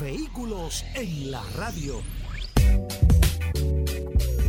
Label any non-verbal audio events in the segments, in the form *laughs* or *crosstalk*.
Vehículos en la radio.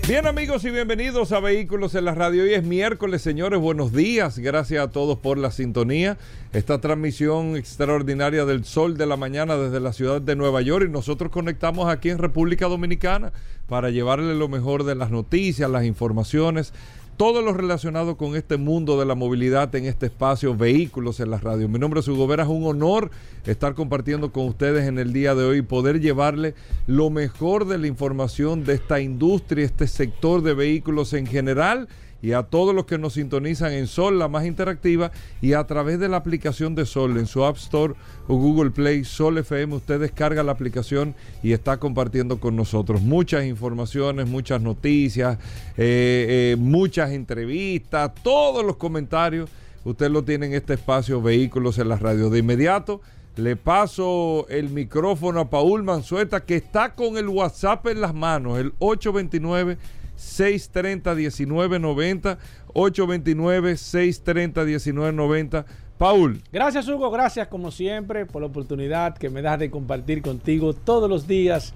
Bien amigos y bienvenidos a Vehículos en la Radio. Hoy es miércoles, señores. Buenos días. Gracias a todos por la sintonía. Esta transmisión extraordinaria del sol de la mañana desde la ciudad de Nueva York y nosotros conectamos aquí en República Dominicana para llevarle lo mejor de las noticias, las informaciones todo lo relacionado con este mundo de la movilidad en este espacio Vehículos en la Radio. Mi nombre es Hugo Vera, es un honor estar compartiendo con ustedes en el día de hoy y poder llevarle lo mejor de la información de esta industria, este sector de vehículos en general y a todos los que nos sintonizan en Sol, la más interactiva, y a través de la aplicación de Sol en su App Store o Google Play, Sol FM, usted descarga la aplicación y está compartiendo con nosotros muchas informaciones, muchas noticias, eh, eh, muchas entrevistas, todos los comentarios, usted lo tiene en este espacio Vehículos en la Radio. De inmediato. Le paso el micrófono a Paul Manzueta, que está con el WhatsApp en las manos, el 829 630-1990, 829-630-1990. Paul. Gracias Hugo, gracias como siempre por la oportunidad que me das de compartir contigo todos los días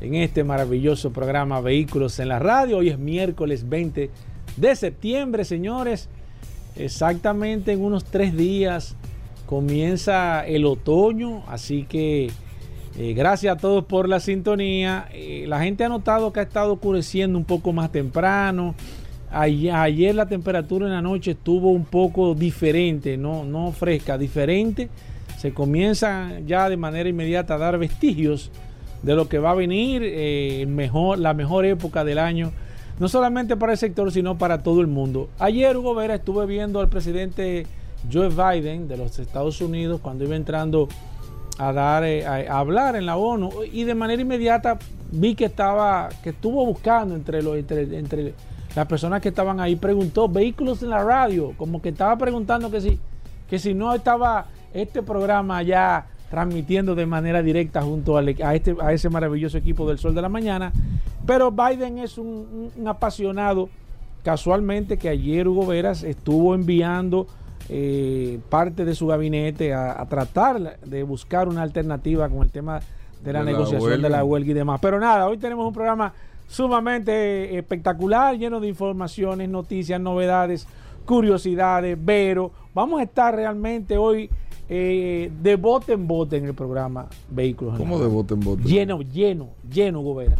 en este maravilloso programa Vehículos en la Radio. Hoy es miércoles 20 de septiembre, señores. Exactamente en unos tres días comienza el otoño, así que eh, gracias a todos por la sintonía. Eh, la gente ha notado que ha estado oscureciendo un poco más temprano. Ayer, la temperatura en la noche estuvo un poco diferente, no, no fresca, diferente. Se comienza ya de manera inmediata a dar vestigios de lo que va a venir, eh, mejor, la mejor época del año, no solamente para el sector, sino para todo el mundo. Ayer, Hugo Vera, estuve viendo al presidente Joe Biden de los Estados Unidos cuando iba entrando a dar eh, a, hablar en la ONU y de manera inmediata vi que estaba que estuvo buscando entre los entre, las personas que estaban ahí preguntó vehículos en la radio como que estaba preguntando que si que si no estaba este programa ya transmitiendo de manera directa junto a, este, a ese maravilloso equipo del Sol de la Mañana. Pero Biden es un, un apasionado, casualmente que ayer Hugo Veras estuvo enviando eh, parte de su gabinete a, tratar de buscar una alternativa con el tema de la negociación de la huelga y demás. Pero nada, hoy tenemos un programa sumamente espectacular, lleno de informaciones, noticias, novedades, curiosidades, pero vamos a estar realmente hoy eh, de bote en bote en el programa Vehículos. ¿Cómo de bote en bote? Lleno, lleno, lleno, Gobera.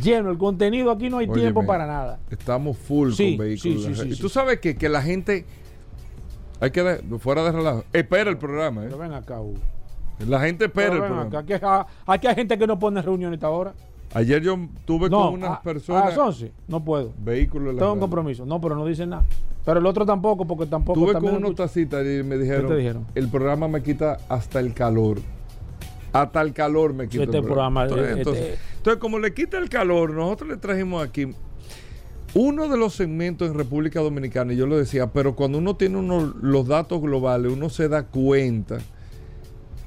Lleno, el contenido aquí no hay tiempo para nada. Estamos full con vehículos. y tú sabes que, que la gente hay que, fuera de relajo, espera el programa. ¿eh? Pero ven acá, Hugo. La gente espera el programa. Acá. Aquí, hay gente que no pone reunión esta hora. Ayer yo tuve con unas personas. A las no puedo. Vehículos. Tengo un compromiso. No, pero no dicen nada. Pero el otro tampoco, porque tampoco. Tuve con unos tacitas y me dijeron, ¿Qué te dijeron. El programa me quita hasta el calor. Hasta el calor me quita. Este el programa. Entonces, este- entonces, como le quita el calor, nosotros le trajimos aquí uno de los segmentos en República Dominicana, y yo lo decía, pero cuando uno tiene los datos globales, uno se da cuenta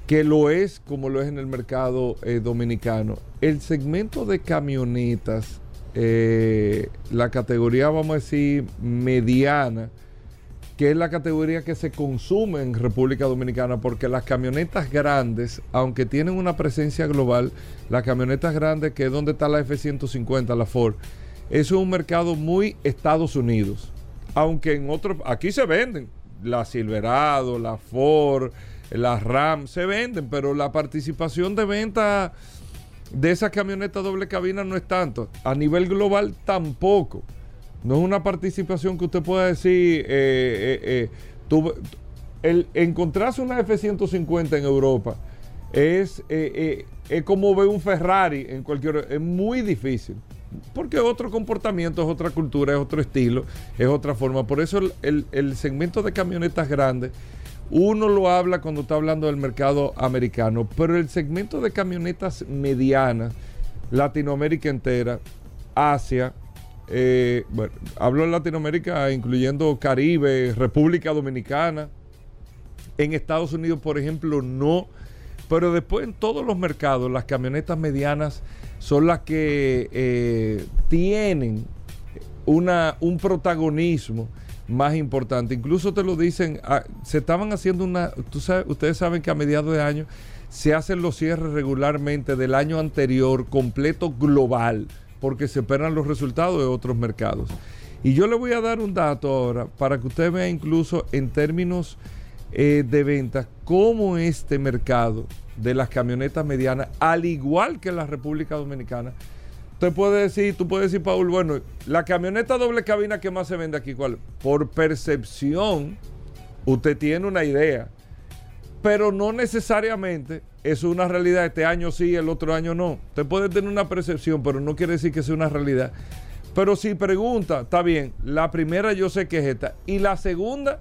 que lo es como lo es en el mercado eh, dominicano. El segmento de camionetas, eh, la categoría, vamos a decir, mediana, que es la categoría que se consume en República Dominicana, porque las camionetas grandes, aunque tienen una presencia global, las camionetas grandes, que es donde está la F-150, la Ford, eso es un mercado muy Estados Unidos. Aunque en otros, aquí se venden, la Silverado, la Ford, la Ram, se venden, pero la participación de venta de esas camionetas doble cabina no es tanto. A nivel global tampoco. No es una participación que usted pueda decir, eh, eh, eh encontrarse una F-150 en Europa es, eh, es como ver un Ferrari en cualquier... Es muy difícil porque otro comportamiento, es otra cultura, es otro estilo, es otra forma. Por eso el, segmento de camionetas grandes, uno lo habla cuando está hablando del mercado americano, pero el segmento de camionetas medianas, Latinoamérica entera, Asia, eh, bueno, hablo en Latinoamérica incluyendo Caribe, República Dominicana, en Estados Unidos, por ejemplo, no, pero después en todos los mercados, las camionetas medianas son las que eh, tienen una, un protagonismo más importante. Incluso te lo dicen, ah, se estaban haciendo una, tú sabes, ustedes saben que a mediados de año se hacen los cierres regularmente del año anterior, completo global, porque se esperan los resultados de otros mercados. Y yo le voy a dar un dato ahora para que usted vea incluso en términos eh, de ventas cómo este mercado de las camionetas medianas, al igual que la República Dominicana, Usted puede decir, tú puedes decir, Paul, bueno, la camioneta doble cabina que más se vende aquí, ¿cuál? Por percepción, usted tiene una idea, pero no necesariamente es una realidad. Este año sí, el otro año no. Usted puede tener una percepción, pero no quiere decir que sea una realidad. Pero si pregunta, está bien, la primera yo sé que es esta. Y la segunda,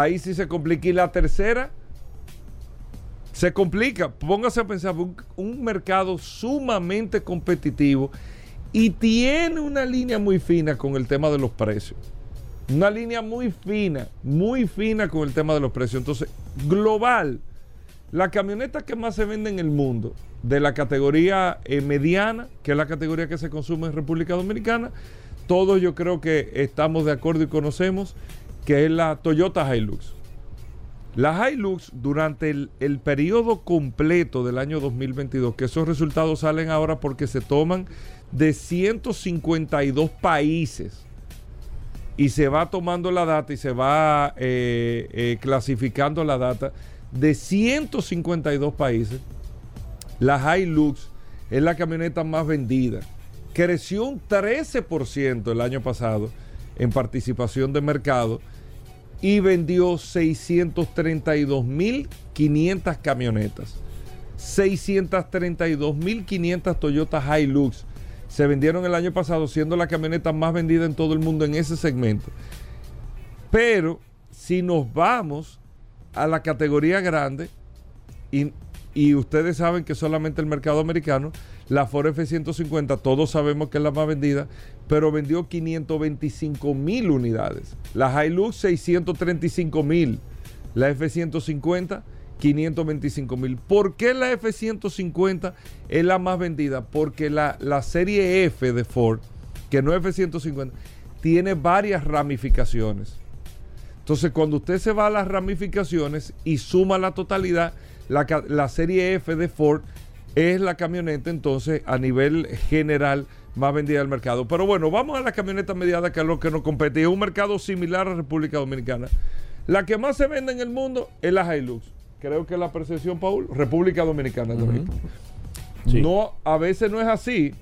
ahí sí se complica. Y la tercera, se complica. Póngase a pensar, un, mercado sumamente competitivo y tiene una línea muy fina con el tema de los precios. Una línea muy fina, muy fina con el tema de los precios. Entonces, global, la camioneta que más se vende en el mundo, de la categoría eh, mediana, que es la categoría que se consume en República Dominicana, todos yo creo que estamos de acuerdo y conocemos que es la Toyota Hilux. La Hilux durante el, periodo completo del año 2022, que esos resultados salen ahora porque se toman de 152 países y se va tomando la data y se va eh, eh, clasificando la data de 152 países, la Hilux es la camioneta más vendida. Creció un 13% el año pasado en participación de mercado y vendió 632.500 camionetas. 632.500 Toyota Hilux se vendieron el año pasado, siendo la camioneta más vendida en todo el mundo en ese segmento. Pero si nos vamos a la categoría grande, y, y ustedes saben que solamente el mercado americano, la Ford F-150, todos sabemos que es la más vendida, pero vendió 525 mil unidades. La Hilux 635 mil. La F-150 525 mil. ¿Por qué la F-150 es la más vendida? Porque la, la serie F de Ford, que no es F-150, tiene varias ramificaciones. Entonces, cuando usted se va a las ramificaciones y suma la totalidad, la, la serie F de Ford es la camioneta entonces a nivel general más vendida del mercado. Pero bueno, vamos a la camioneta mediana que es lo que nos compete. Es un mercado similar a República Dominicana. La que más se vende en el mundo es la Hilux. Creo que la percepción, Paul, República Dominicana. No, a veces no es así.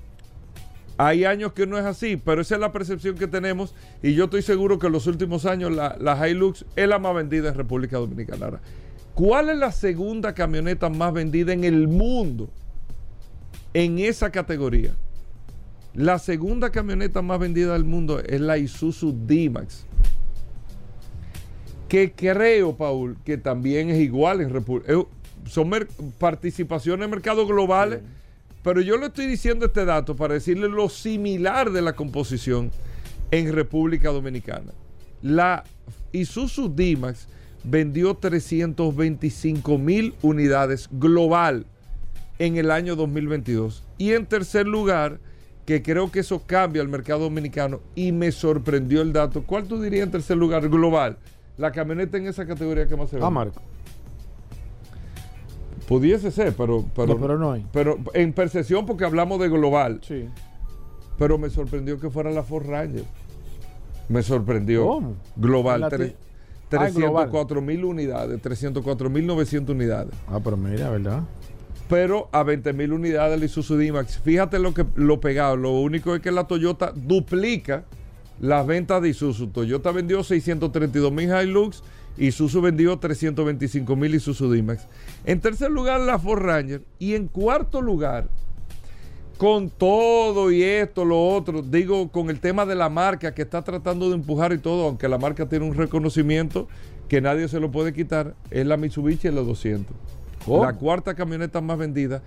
Hay años que no es así, pero esa es la percepción que tenemos y yo estoy seguro que en los últimos años la, la Hilux es la más vendida en República Dominicana. Ahora, ¿cuál es la segunda camioneta más vendida en el mundo? en esa categoría. La segunda camioneta más vendida del mundo es la Isuzu D-Max. Que creo, Paul, que también es igual en República. Eh, son participaciones en mercados globales. Pero yo le estoy diciendo este dato para decirle lo similar de la composición en República Dominicana. La Isuzu D-Max vendió 325 mil unidades global en el año 2022. Y en tercer lugar, que creo que eso cambia el mercado dominicano y me sorprendió el dato. ¿Cuál tú dirías en tercer lugar global? La camioneta en esa categoría que más se ve. Ah, Marco. Pudiese ser, pero pero, pero no hay. Pero en percepción porque hablamos de global. Sí. Pero me sorprendió que fuera la Ford Ranger. Me sorprendió. ¿Cómo? Global. 304 mil unidades, 304 mil 900 unidades. Ah, pero mira, ¿verdad? pero a 20 mil unidades el Isuzu D-Max. Fíjate lo que lo pegado. Lo único es que la Toyota duplica las ventas de Isuzu. Toyota vendió 632 mil Hilux. Isuzu vendió 325 mil Isuzu D-Max. En tercer lugar, la Ford Ranger. Y en cuarto lugar, con todo y esto, lo otro, digo, con el tema de la marca que está tratando de empujar y todo, aunque la marca tiene un reconocimiento que nadie se lo puede quitar, es la Mitsubishi L200. ¿Cómo? La cuarta camioneta más vendida.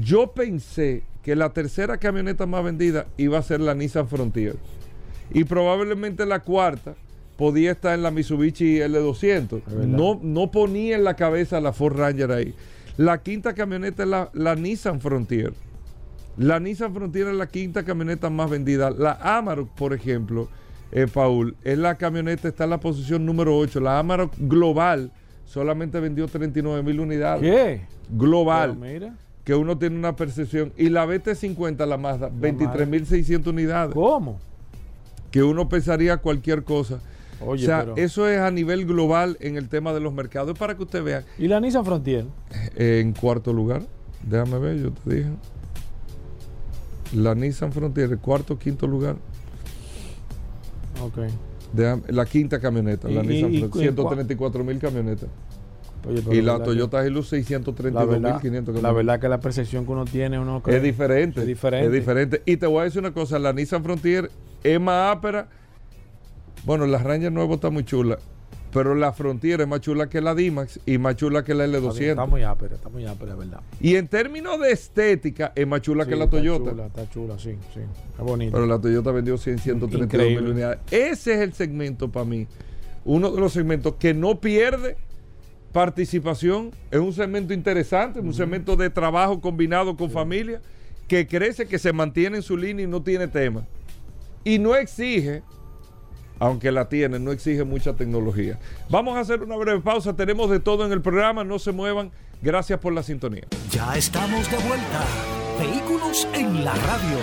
Yo pensé que la tercera camioneta más vendida iba a ser la Nissan Frontier. Y probablemente la cuarta podía estar en la Mitsubishi L200. verdad. No, no ponía en la cabeza la Ford Ranger ahí. La quinta camioneta es la, la Nissan Frontier. La Nissan Frontier es la quinta camioneta más vendida. La Amarok, por ejemplo, eh, Paul, es la camioneta, está en la posición número 8. La Amarok Global solamente vendió 39 mil unidades. ¿Qué? Global. Pero mira. que uno tiene una percepción. Y la BT50, la Mazda, 23.600 unidades. ¿Cómo? Que uno pensaría cualquier cosa. Oye, o sea, pero- eso es a nivel global en el tema de los mercados. Es para que usted vea. ¿Y la Nissan Frontier? En cuarto lugar, déjame ver, yo te dije. La Nissan Frontier, cuarto, quinto lugar. Ok. La quinta camioneta, la Nissan Frontier, 134 mil camionetas. Oye, Y la que- Toyota Hilux, la 632 mil verdad, 500 la verdad que la percepción que uno tiene, uno cree- Es diferente. Es diferente. Es diferente. Y te voy a decir una cosa, la Nissan Frontier es más ápera. Bueno, la Ranger nueva está muy chula, pero la Frontier es más chula que la D-Max y más chula que la Está bien, Está L200. muy ápera, está muy ápera, verdad. Y en términos de estética es más chula Sí, que la está Toyota. Chula, está chula, sí, sí. Está bonito. Pero la Toyota vendió 100, 132 mil unidades. Ese es el segmento para mí. Uno de los segmentos que no pierde participación. Es un segmento interesante, un segmento de trabajo combinado con familia, que crece, que se mantiene en su línea y no tiene tema. Y no exige, aunque la tiene, no exige mucha tecnología. Vamos a hacer una breve pausa. Tenemos de todo en el programa. No se muevan. Gracias por la sintonía. Ya estamos de vuelta. Vehículos en la radio.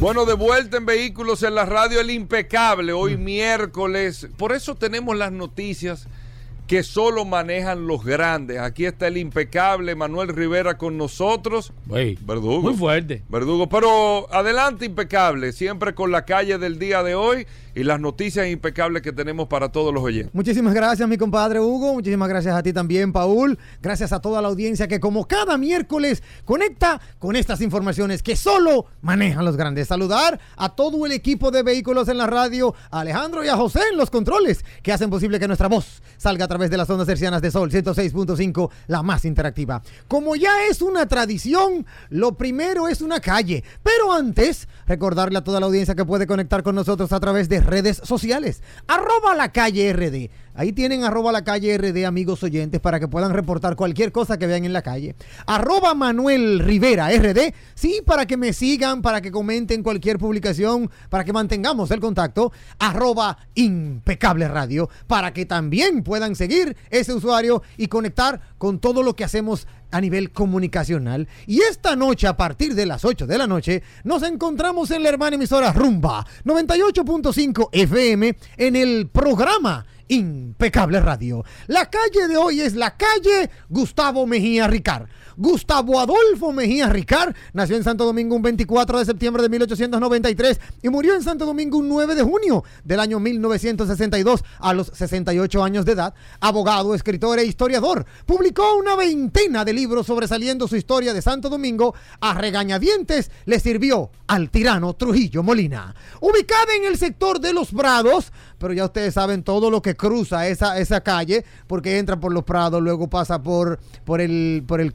Bueno, de vuelta en Vehículos en la Radio El Impecable, hoy miércoles. Por eso tenemos las noticias que solo manejan los grandes. Aquí está el impecable Manuel Rivera con nosotros. Güey, Verdugo. Muy fuerte. Verdugo, pero adelante impecable, siempre con la calle del día de hoy y las noticias impecables que tenemos para todos los oyentes. Muchísimas gracias, mi compadre Hugo. Muchísimas gracias a ti también, Paul. Gracias a toda la audiencia que, como cada miércoles, conecta con estas informaciones que solo manejan los grandes. Saludar a todo el equipo de vehículos en la radio, a Alejandro y a José en los controles, que hacen posible que nuestra voz salga a través de las ondas hercianas de Sol 106.5, la más interactiva. Como ya es una tradición, lo primero es una calle. Pero antes, recordarle a toda la audiencia que puede conectar con nosotros a través de redes sociales. Arroba la calle RD. Ahí tienen arroba la calle RD, amigos oyentes, para que puedan reportar cualquier cosa que vean en la calle. Arroba Manuel Rivera RD. Sí, para que me sigan, para que comenten cualquier publicación, para que mantengamos el contacto. Arroba Impecable Radio, para que también puedan seguir ese usuario y conectar con todo lo que hacemos a nivel comunicacional. Y esta noche, a partir de las 8 de la noche, nos encontramos en la hermana emisora Rumba 98.5 FM en el programa Impecable Radio. La calle de hoy es la calle Gustavo Mejía Ricard. Gustavo Adolfo Mejía Ricard nació en Santo Domingo un 24 de septiembre de 1893 y murió en Santo Domingo un 9 de junio del año 1962 a los 68 años de edad. Abogado, escritor e historiador. Publicó una veintena de libros sobresaliendo su historia de Santo Domingo. A regañadientes le sirvió al tirano Trujillo Molina. Ubicada en el sector de los Prados, pero ya ustedes saben todo lo que cruza esa, esa calle, porque entra por los Prados, luego pasa por, por, el, por el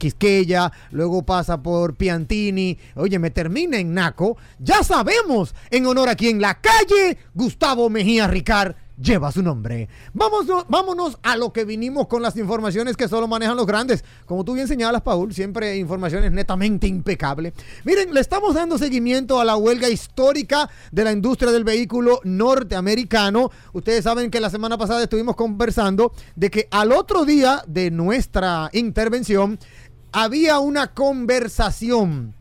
luego pasa por Piantini, oye, me termina en Naco. Ya sabemos en honor a quien la calle Gustavo Mejía Ricard lleva su nombre. Vamos, vámonos a lo que vinimos con las informaciones que solo manejan los grandes. Como tú bien señalas, Paul, siempre informaciones netamente impecables. Miren, le estamos dando seguimiento a la huelga histórica de la industria del vehículo norteamericano. Ustedes saben que la semana pasada estuvimos conversando de que al otro día de nuestra intervención había una conversación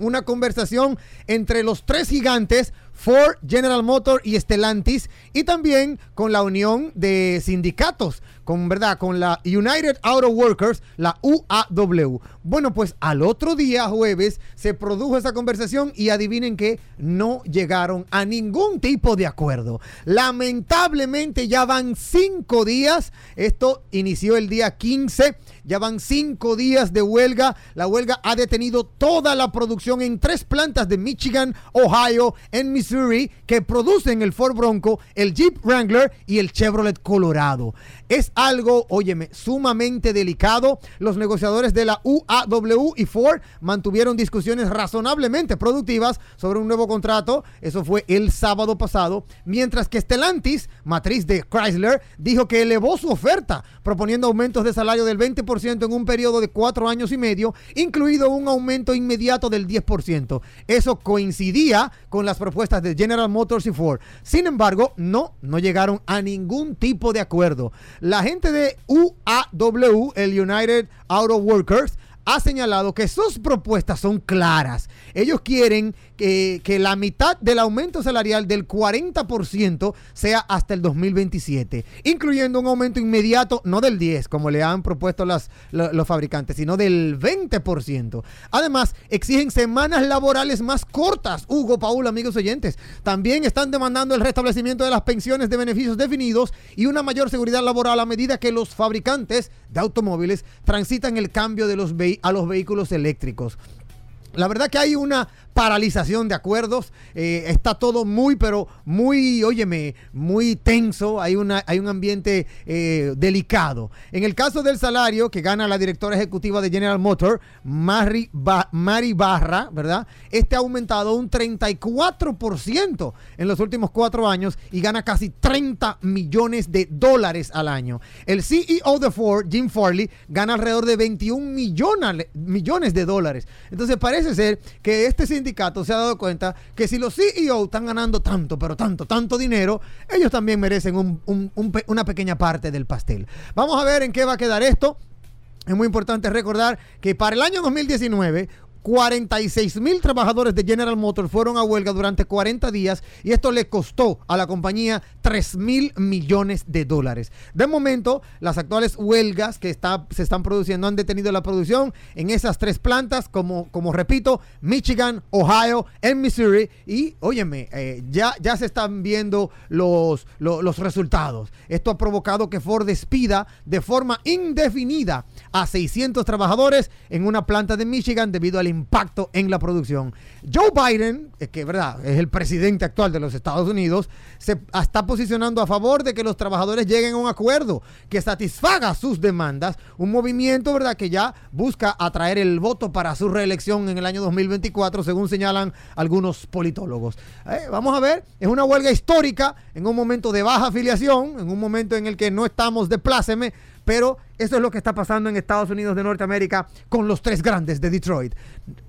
una conversación entre los tres gigantes, Ford, General Motors y Stellantis, y también con la unión de sindicatos, con verdad, con la United Auto Workers, la UAW. Bueno, pues al otro día, jueves, se produjo esa conversación y adivinen que no llegaron a ningún tipo de acuerdo. Lamentablemente ya van cinco días. Esto inició el día 15 ya van cinco días de huelga. La huelga ha detenido toda la producción en tres plantas de Michigan, Ohio, en Missouri, que producen el Ford Bronco, el Jeep Wrangler y el Chevrolet Colorado. Es algo, óyeme, sumamente delicado. Los negociadores de la UAW y Ford mantuvieron discusiones razonablemente productivas sobre un nuevo contrato. Eso fue el sábado pasado. Mientras que Stellantis, matriz de Chrysler, dijo que elevó su oferta, proponiendo aumentos de salario del 20% en un periodo de cuatro años y medio, incluido un aumento inmediato del 10%. Eso coincidía con las propuestas de General Motors y Ford. Sin embargo, no, no llegaron a ningún tipo de acuerdo. La gente de UAW, el United Auto Workers, ha señalado que sus propuestas son claras. Ellos quieren que, que, la mitad del aumento salarial del 40% sea hasta el 2027, incluyendo un aumento inmediato, no del 10, como le han propuesto las, lo, los fabricantes, sino del 20%. Además, exigen semanas laborales más cortas. Hugo, Paul, amigos oyentes, también están demandando el restablecimiento de las pensiones de beneficios definidos y una mayor seguridad laboral a medida que los fabricantes de automóviles transitan el cambio de los a los vehículos eléctricos. La verdad que hay una paralización de acuerdos. Eh, está todo muy, pero muy, óyeme, muy tenso. Hay, una, hay un ambiente eh, delicado. En el caso del salario que gana la directora ejecutiva de General Motor, Mari, ba Barra, ¿verdad? Este ha aumentado un 34% en los últimos cuatro años y gana casi 30 millones de dólares al año. El CEO de Ford, Jim Farley, gana alrededor de 21 millones, millones de dólares. Entonces parece ser que este sindicato se ha dado cuenta que si los CEO están ganando tanto, pero tanto, tanto dinero, ellos también merecen un, un, un, una pequeña parte del pastel. Vamos a ver en qué va a quedar esto. Es muy importante recordar que para el año 2019 46 mil trabajadores de General Motors fueron a huelga durante 40 días y esto le costó a la compañía 3 mil millones de dólares. De momento, las actuales huelgas que está, se están produciendo han detenido la producción en esas tres plantas, como, como repito, Michigan, Ohio, en Missouri y, óyeme, eh, ya, ya se están viendo los, los, los resultados. Esto ha provocado que Ford despida de forma indefinida a 600 trabajadores en una planta de Michigan debido al impacto en la producción. Joe Biden, que verdad es el presidente actual de los Estados Unidos, se está posicionando a favor de que los trabajadores lleguen a un acuerdo que satisfaga sus demandas, un movimiento verdad que ya busca atraer el voto para su reelección en el año 2024, según señalan algunos politólogos. Eh, vamos a ver, es una huelga histórica en un momento de baja afiliación, en un momento en el que no estamos de pláceme, pero eso es lo que está pasando en Estados Unidos de Norteamérica con los tres grandes de Detroit.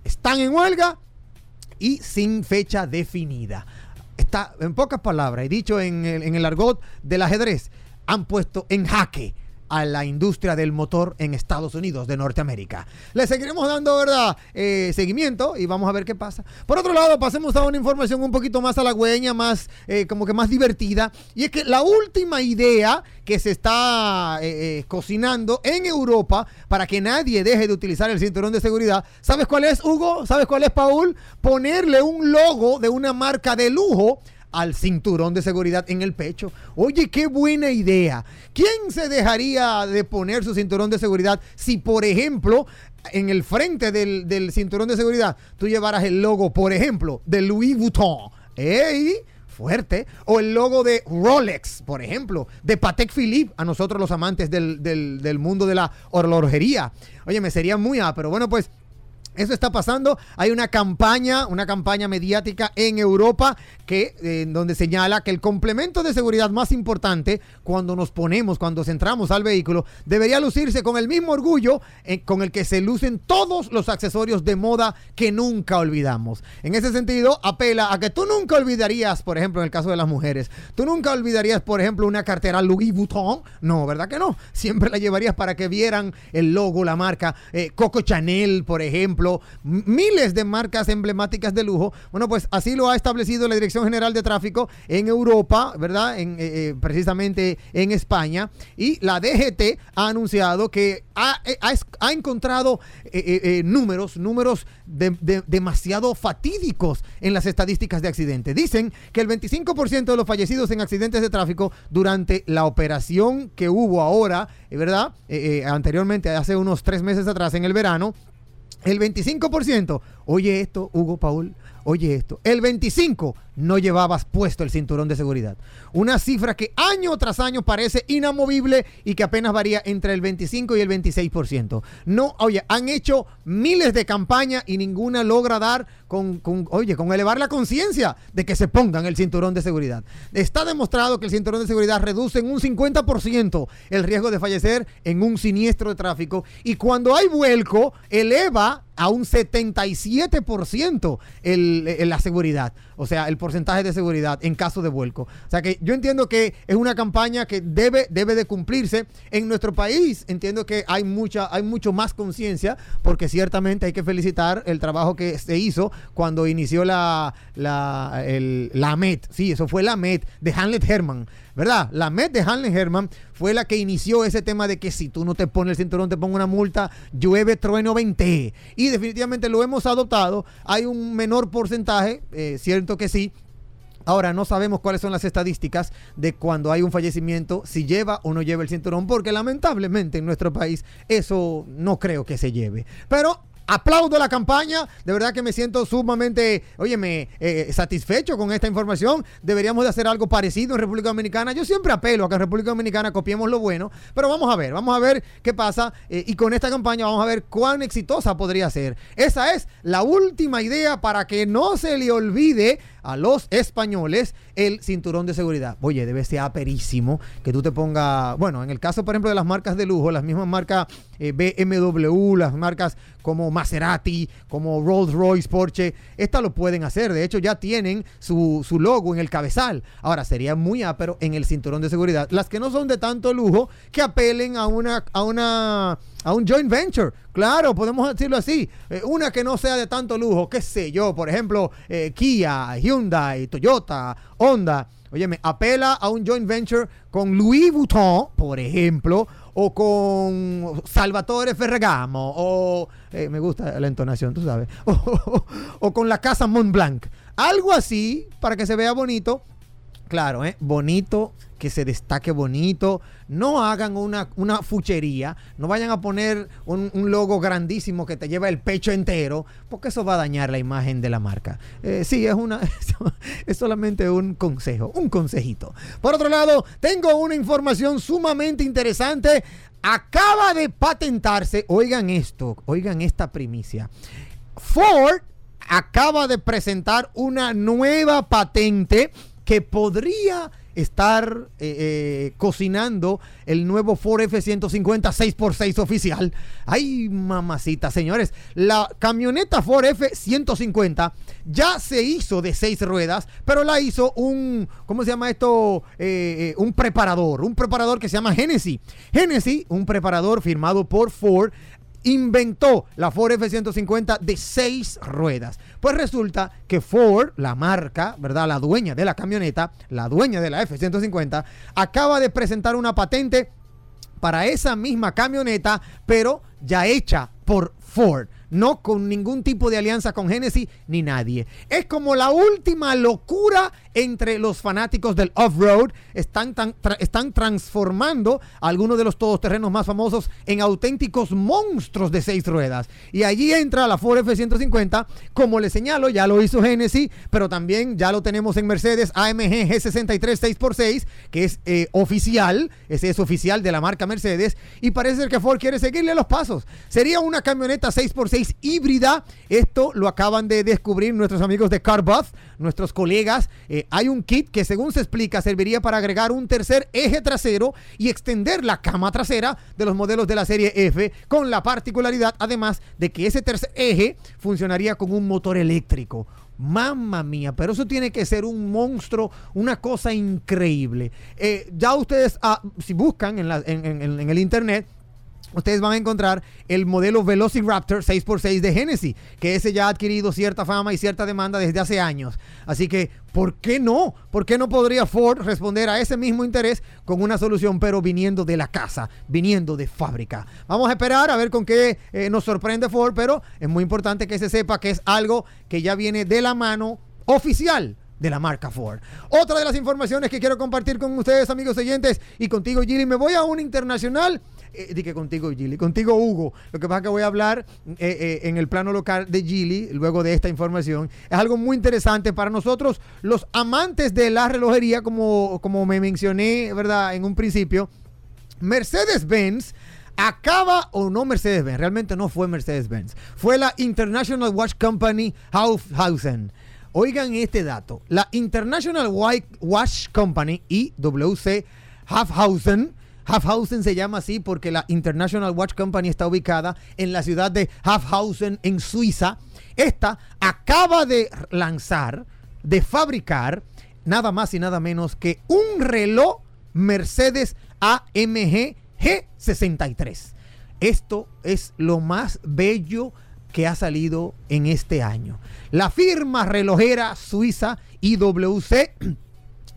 Están en huelga y sin fecha definida. Está, en pocas palabras, he dicho en el, en el argot del ajedrez, han puesto en jaque a la industria del motor en Estados Unidos de Norteamérica. Le seguiremos dando, ¿verdad? Eh, seguimiento y vamos a ver qué pasa. Por otro lado, pasemos a una información un poquito más halagüeña, más, eh, como que más divertida. Y es que la última idea que se está eh, eh, cocinando en Europa para que nadie deje de utilizar el cinturón de seguridad, ¿sabes cuál es, Hugo? ¿Sabes cuál es, Paul? Ponerle un logo de una marca de lujo al cinturón de seguridad en el pecho. Oye, qué buena idea. ¿Quién se dejaría de poner su cinturón de seguridad si, por ejemplo, en el frente del, del cinturón de seguridad tú llevaras el logo, por ejemplo, de Louis Vuitton? ¡Ey! fuerte. O el logo de Rolex, por ejemplo, de Patek Philippe, a nosotros los amantes del, del, del mundo de la horlogería. Oye, me sería muy A, pero bueno, pues eso está pasando. Hay una campaña, una campaña mediática en Europa que eh, donde señala que el complemento de seguridad más importante cuando nos ponemos, cuando entramos al vehículo, debería lucirse con el mismo orgullo eh, con el que se lucen todos los accesorios de moda que nunca olvidamos. En ese sentido, apela a que tú nunca olvidarías, por ejemplo, en el caso de las mujeres, tú nunca olvidarías, por ejemplo, una cartera Louis Vuitton. No, ¿verdad que no? Siempre la llevarías para que vieran el logo, la marca eh, Coco Chanel, por ejemplo ejemplo, miles de marcas emblemáticas de lujo. Bueno, pues así lo ha establecido la Dirección General de Tráfico en Europa, ¿verdad? En, eh, eh, precisamente en España. Y la DGT ha anunciado que ha, eh, encontrado eh, números, números de- de- demasiado fatídicos en las estadísticas de accidentes. Dicen que el 25% de los fallecidos en accidentes de tráfico durante la operación que hubo ahora, ¿verdad? Anteriormente, hace unos tres meses atrás, en el verano, el 25%, oye esto, Hugo Paul, oye esto, el 25% no llevabas puesto el cinturón de seguridad. Una cifra que año tras año parece inamovible y que apenas varía entre el 25 y el 26%. No, oye, han hecho miles de campañas y ninguna logra dar con, con, oye, con elevar la conciencia de que se pongan el cinturón de seguridad. Está demostrado que el cinturón de seguridad reduce en un 50% el riesgo de fallecer en un siniestro de tráfico y cuando hay vuelco eleva a un 77% el, el- la seguridad, o sea, el porcentaje de seguridad en caso de vuelco. O sea que yo entiendo que es una campaña que debe, debe de cumplirse. En nuestro país entiendo que hay, mucha, hay mucho más conciencia porque ciertamente hay que felicitar el trabajo que se hizo cuando inició la, la, la MET. Sí, eso fue la MET de Hanlet Herman. ¿Verdad? La MET de Hanley Herman fue la que inició ese tema de que si tú no te pones el cinturón te pongo una multa, llueve, trueno, 20. Y definitivamente lo hemos adoptado. Hay un menor porcentaje, eh, cierto que sí, Ahora no sabemos cuáles son las estadísticas de cuando hay un fallecimiento, si lleva o no lleva el cinturón, porque lamentablemente en nuestro país eso no creo que se lleve. Pero aplaudo la campaña, de verdad que me siento sumamente, óyeme, eh, satisfecho con esta información. Deberíamos de hacer algo parecido en República Dominicana. Yo siempre apelo a que en República Dominicana copiemos lo bueno, pero vamos a ver, vamos a ver qué pasa eh, y con esta campaña vamos a ver cuán exitosa podría ser. Esa es la última idea para que no se le olvide a los españoles el cinturón de seguridad. Oye, debe ser aperísimo que tú te pongas, bueno, en el caso, por ejemplo, de las marcas de lujo, las mismas marcas eh, BMW, las marcas como Maserati, como Rolls Royce, Porsche, estas lo pueden hacer. De hecho, ya tienen su, su logo en el cabezal. Ahora, sería muy ápero en el cinturón de seguridad. Las que no son de tanto lujo, que apelen a una, a una, a un joint venture. Claro, podemos decirlo así. Eh, una que no sea de tanto lujo, qué sé yo, por ejemplo, eh, Kia, Hyundai, Toyota, Honda. Oye, me apela a un joint venture con Louis Vuitton, por ejemplo, o con Salvatore Ferragamo, o eh, me gusta la entonación, tú sabes, o, *laughs* o- o con la casa Montblanc. Algo así para que se vea bonito. Claro, ¿eh? bonito, que se destaque bonito. No hagan una, una fuchería. No vayan a poner un, un logo grandísimo que te lleva el pecho entero, porque eso va a dañar la imagen de la marca. Eh, sí, es, una, *laughs* es solamente un consejo, un consejito. Por otro lado, tengo una información sumamente interesante. Acaba de patentarse, oigan esto, oigan esta primicia. Ford acaba de presentar una nueva patente que podría estar eh, eh, cocinando el nuevo Ford F-150 6x6 oficial. Ay, mamacita, señores. La camioneta Ford F-150 ya se hizo de seis ruedas, pero la hizo un, ¿cómo se llama esto? Eh, un preparador, un preparador que se llama Genesis. Genesis, un preparador firmado por Ford, inventó la Ford F-150 de seis ruedas. Pues resulta que Ford, la marca, ¿verdad? La dueña de la camioneta, la dueña de la F-150, acaba de presentar una patente para esa misma camioneta, pero ya hecha por Ford. No con ningún tipo de alianza con Genesis ni nadie. Es como la última locura entre los fanáticos del off-road. Están, están transformando algunos de los todoterrenos más famosos en auténticos monstruos de seis ruedas. Y allí entra la Ford F-150. Como le señalo, ya lo hizo Genesis, pero también ya lo tenemos en Mercedes AMG G63 6x6, que es eh, oficial. Ese es oficial de la marca Mercedes. Y parece que Ford quiere seguirle los pasos. Sería una camioneta 6x6 híbrida. Esto lo acaban de descubrir nuestros amigos de CarBuff, nuestros colegas. Eh, hay un kit que según se explica serviría para agregar un tercer eje trasero y extender la cama trasera de los modelos de la serie F con la particularidad además de que ese tercer eje funcionaría con un motor eléctrico. Mamma mía, pero eso tiene que ser un monstruo, una cosa increíble. Eh, ya ustedes, ah, si buscan en, el internet, ustedes van a encontrar el modelo Velociraptor 6x6 de Genesis, que ese ya ha adquirido cierta fama y cierta demanda desde hace años. Así que, ¿por qué no? ¿Por qué no podría Ford responder a ese mismo interés con una solución, pero viniendo de la casa, viniendo de fábrica? Vamos a esperar a ver con qué eh, nos sorprende Ford, pero es muy importante que se sepa que es algo que ya viene de la mano oficial de la marca Ford. Otra de las informaciones que quiero compartir con ustedes, amigos oyentes, y contigo, Gilly, me voy a un internacional eh, contigo, Gilly, contigo, Hugo. Lo que pasa es que voy a hablar eh, eh, en el plano local de Gilly, luego de esta información. Es algo muy interesante para nosotros, los amantes de la relojería, como, como me mencioné, ¿verdad? En un principio. Mercedes-Benz acaba o no Mercedes-Benz, realmente no fue Mercedes-Benz, fue la International Watch Company Haushausen. Oigan este dato, la International Watch Company, IWC Hafhausen, Hafhausen se llama así porque la International Watch Company está ubicada en la ciudad de Hafhausen, en Suiza. Esta acaba de lanzar, de fabricar, nada más y nada menos que un reloj Mercedes AMG G63. Esto es lo más bello que ha salido en este año. La firma relojera suiza IWC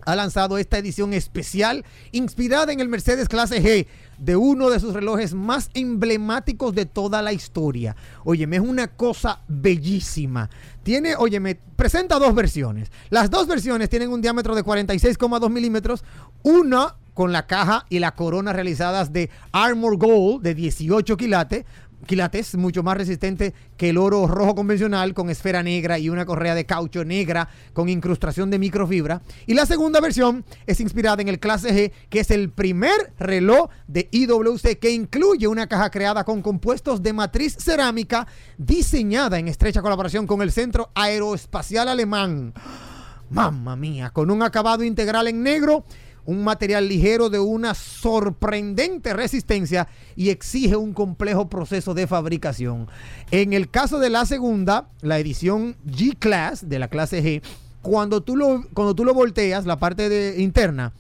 ha lanzado esta edición especial inspirada en el Mercedes Clase G de uno de sus relojes más emblemáticos de toda la historia. Óyeme, es una cosa bellísima. Tiene, óyeme, presenta dos versiones. Las dos versiones tienen un diámetro de 46,2 milímetros. Una con la caja y la corona realizadas de Armor Gold de 18 quilates, quilates, mucho más resistente que el oro rojo convencional con esfera negra y una correa de caucho negra con incrustación de microfibra. Y la segunda versión es inspirada en el Clase G, que es el primer reloj de IWC que incluye una caja creada con compuestos de matriz cerámica diseñada en estrecha colaboración con el Centro Aeroespacial Alemán. Mamma mía, con un acabado integral en negro un material ligero de una sorprendente resistencia y exige un complejo proceso de fabricación. En el caso de la segunda, la edición G-Class de la clase G, cuando tú lo, cuando tú lo volteas, la parte interna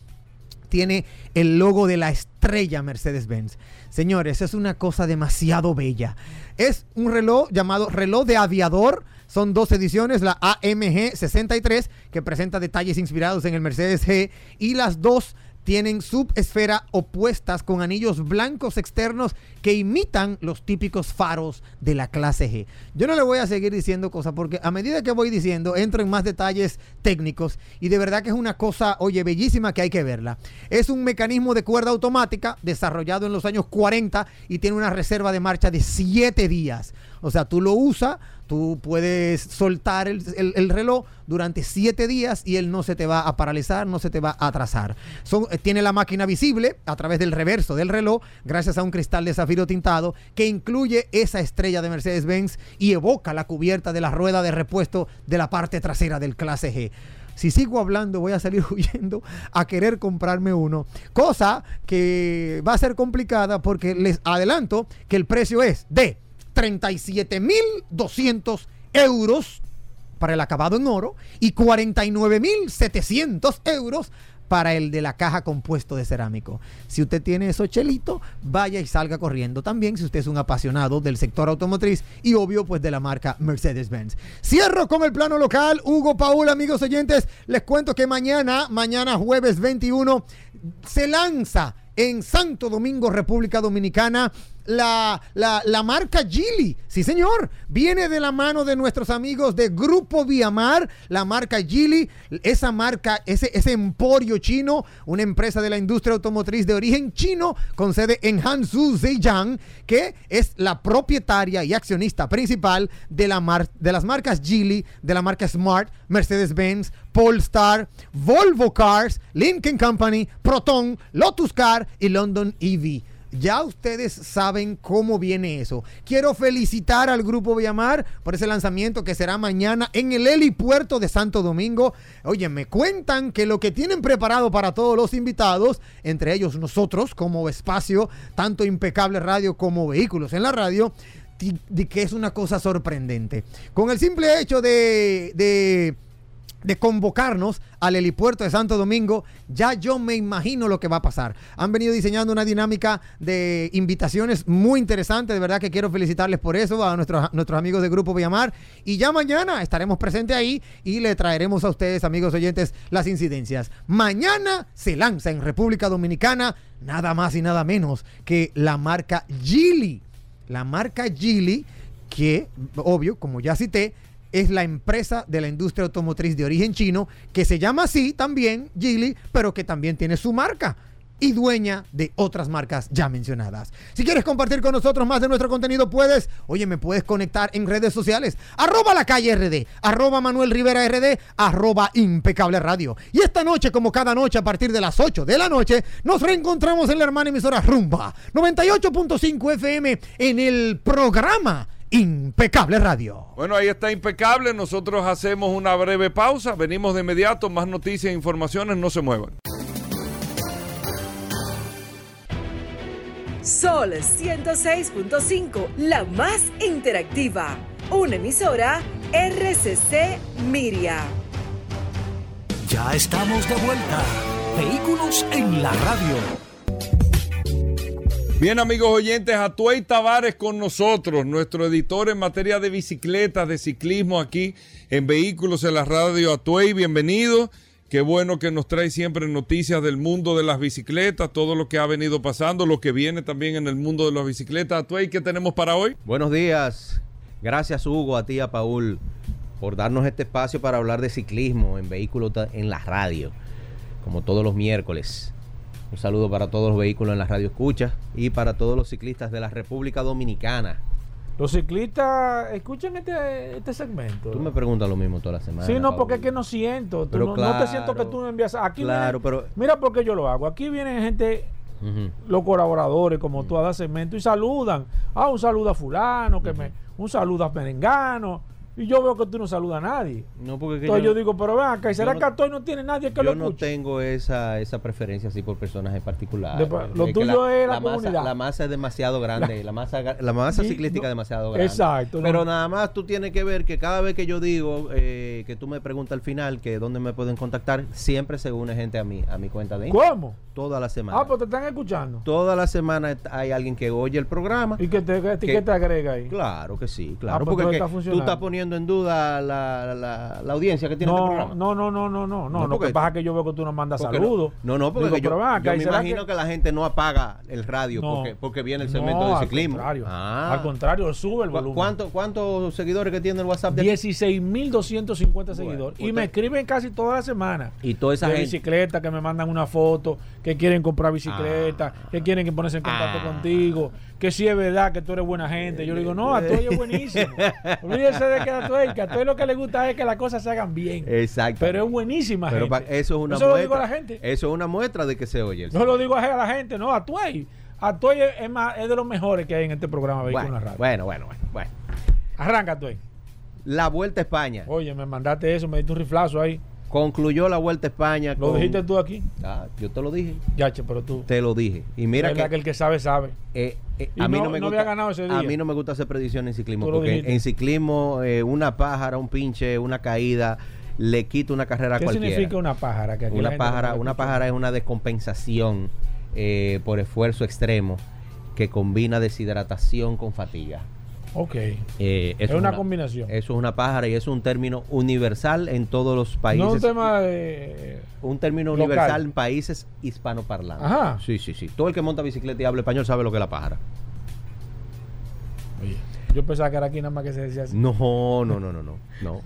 tiene el logo de la estrella Mercedes-Benz. Señores, es una cosa demasiado bella. Es un reloj llamado reloj de aviador son dos ediciones, la AMG 63, que presenta detalles inspirados en el Mercedes G, y las dos tienen subesfera opuestas con anillos blancos externos que imitan los típicos faros de la clase G. Yo no le voy a seguir diciendo cosas porque a medida que voy diciendo entro en más detalles técnicos y de verdad que es una cosa, oye, bellísima que hay que verla. Es un mecanismo de cuerda automática desarrollado en los años 40 y tiene una reserva de marcha de 7 días. O sea, tú lo usas Tú puedes soltar el, reloj durante siete días y él no se te va a paralizar, no se te va a atrasar. Eh, tiene la máquina visible a través del reverso del reloj, gracias a un cristal de zafiro tintado que incluye esa estrella de Mercedes-Benz y evoca la cubierta de la rueda de repuesto de la parte trasera del clase G si sigo hablando voy a salir *laughs* huyendo a querer comprarme uno. Cosa que va a ser complicada porque les adelanto que el precio es de 37.200 euros para el acabado en oro y 49.700 euros para el de la caja compuesto de cerámico. Si usted tiene esos chelitos, vaya y salga corriendo también si usted es un apasionado del sector automotriz y obvio pues de la marca Mercedes-Benz. Cierro con el plano local. Hugo Paul, amigos oyentes, les cuento que mañana, mañana jueves 21, se lanza en Santo Domingo, República Dominicana, la, la, marca Gili. Sí, señor. Viene de la mano de nuestros amigos de Grupo Viamar, la marca Gili. Esa marca, ese, ese emporio chino, una empresa de la industria automotriz de origen chino con sede en Hansu, Zhejiang, que es la propietaria y accionista principal de, la de las marcas Gili, de la marca Smart, Mercedes-Benz, Polestar, Volvo Cars, Lincoln Company, Proton, Lotus Car y London EV. Ya ustedes saben cómo viene eso. Quiero felicitar al Grupo Viamar por ese lanzamiento que será mañana en el helipuerto de Santo Domingo. Oye, me cuentan que lo que tienen preparado para todos los invitados, entre ellos nosotros como espacio, tanto impecable radio como vehículos en la radio, que es una cosa sorprendente. Con el simple hecho de, de de convocarnos al helipuerto de Santo Domingo, ya yo me imagino lo que va a pasar. Han venido diseñando una dinámica de invitaciones muy interesante, de verdad que quiero felicitarles por eso a nuestros, nuestros amigos de Grupo Villamar. Y ya mañana estaremos presentes ahí y le traeremos a ustedes, amigos oyentes, las incidencias. Mañana se lanza en República Dominicana nada más y nada menos que la marca Gili. La marca Gili, que, obvio, como ya cité, es la empresa de la industria automotriz de origen chino, que se llama así también, Geely, pero que también tiene su marca y dueña de otras marcas ya mencionadas. Si quieres compartir con nosotros más de nuestro contenido, puedes, oye, me puedes conectar en redes sociales, arroba la calle RD, arroba Manuel Rivera RD, arroba impecable radio. Y esta noche, como cada noche, a partir de las 8 de la noche, nos reencontramos en la hermana emisora Rumba 98.5 FM en el programa Impecable Radio. Bueno, ahí está Impecable. Nosotros hacemos una breve pausa. Venimos de inmediato. Más noticias e informaciones. No se muevan. Sol 106.5, la más interactiva. Una emisora RCC Miria. Ya estamos de vuelta. Vehículos en la radio. Bien, amigos oyentes, Atuey Tavares con nosotros, nuestro editor en materia de bicicletas, de ciclismo aquí en Vehículos en la Radio. Atuey, bienvenido. Qué bueno que nos trae siempre noticias del mundo de las bicicletas, todo lo que ha venido pasando, lo que viene también en el mundo de las bicicletas. Atuey, ¿qué tenemos para hoy? Buenos días. Gracias, Hugo, a ti, a Paul, por darnos este espacio para hablar de ciclismo en Vehículos en la Radio, como todos los miércoles. Un saludo para todos los vehículos en la radio escucha y para todos los ciclistas de la República Dominicana. Los ciclistas escuchan este, este segmento. Tú me preguntas lo mismo toda la semana. Sí, no, porque es que no siento. Tú Pero no, no te siento que tú me envías. Aquí claro, viene- pero- Mira por qué yo lo hago. Aquí vienen gente, los colaboradores, como tú, a dar segmento y saludan. Ah, un saludo a Fulano, que me, un saludo a Merengano. Y yo veo que tú no saludas a nadie. No, porque que Entonces yo, yo, digo, pero ven acá, ¿y será no- que Atoy no tiene nadie que lo yo no escuche? tengo esa, esa preferencia así por personajes particulares. De- lo que tuyo es la masa, comunidad. la masa es demasiado grande, la, masa, la masa Y- ciclística no- es demasiado grande. Exacto, no. Pero nada más tú tienes que ver que cada vez que yo digo, eh, que tú me preguntas al final que dónde me pueden contactar, siempre se une gente a mí, a mi cuenta de Instagram. ¿Cómo? Toda la semana. Ah, pues te están escuchando. Toda la semana hay alguien que oye el programa. ¿Y qué te, qué te agrega ahí? Claro que sí, Ah, claro. pues porque todo es está que tú funcionando. estás poniendo en duda la, la, la audiencia que tiene este No, programa. no, no, no, no, no, no. No, Lo que pasa es que yo veo que tú nos mandas saludos. No, no, porque Digo, que yo, acá, yo ¿y me imagino que... la gente no apaga el radio No. porque, porque viene el segmento No, de al ciclismo. contrario. Ah. Al contrario, sube el ¿Cu- volumen. ¿Cuánto- ¿Cuántos seguidores que tiene el WhatsApp de aquí? 16.250 seguidores. pues y me escriben casi toda la semana. Y toda esa de gente- bicicleta, que me mandan una foto, que quieren comprar bicicleta, que quieren que ponerse en contacto Ah. contigo, que si es verdad que tú eres buena gente. Yo le digo, no, a Atoy es buenísimo. *laughs* Olvídese de que a Atoy, que a lo que le gusta es que las cosas se hagan bien. Exacto. Pero es buenísima Pero gente. eso es una Eso lo muestra. digo a la gente. Eso es una muestra de que se oye el Yo lo digo a la gente, no, a Tuey. A Tuey es, es más, es de los mejores que hay en este programa Vehículos bueno, Radio. bueno, bueno, bueno, bueno. Arranca, Tuey. La Vuelta a España. Oye, me mandaste eso, me diste un riflazo ahí. Concluyó la Vuelta a España. ¿Lo con- dijiste tú aquí? Ah, yo te lo dije. Ya, che, pero tú. Te lo dije. Y mira que, que, el que sabe, sabe. eh, eh, a mí no- no, me no gusta, había ganado ese día. A mí no me gusta hacer predicciones en ciclismo porque dijiste. en ciclismo eh, una pájara, un pinche, una caída le quita una carrera a ¿Qué cualquiera. significa una pájara? Que Una pájara, no una pájara es una descompensación por esfuerzo extremo que combina deshidratación con fatiga. Ok. Eh, Es eso una combinación. Eso es una pájara y es un término universal en todos los países. No es un tema de. un término local. universal en países hispanoparlantes. Ajá. Sí, sí, sí. Todo el que monta bicicleta y habla español sabe lo que es la pájara. Oye, yo pensaba que era aquí nada más que se decía así. No, no, no, no, no. no.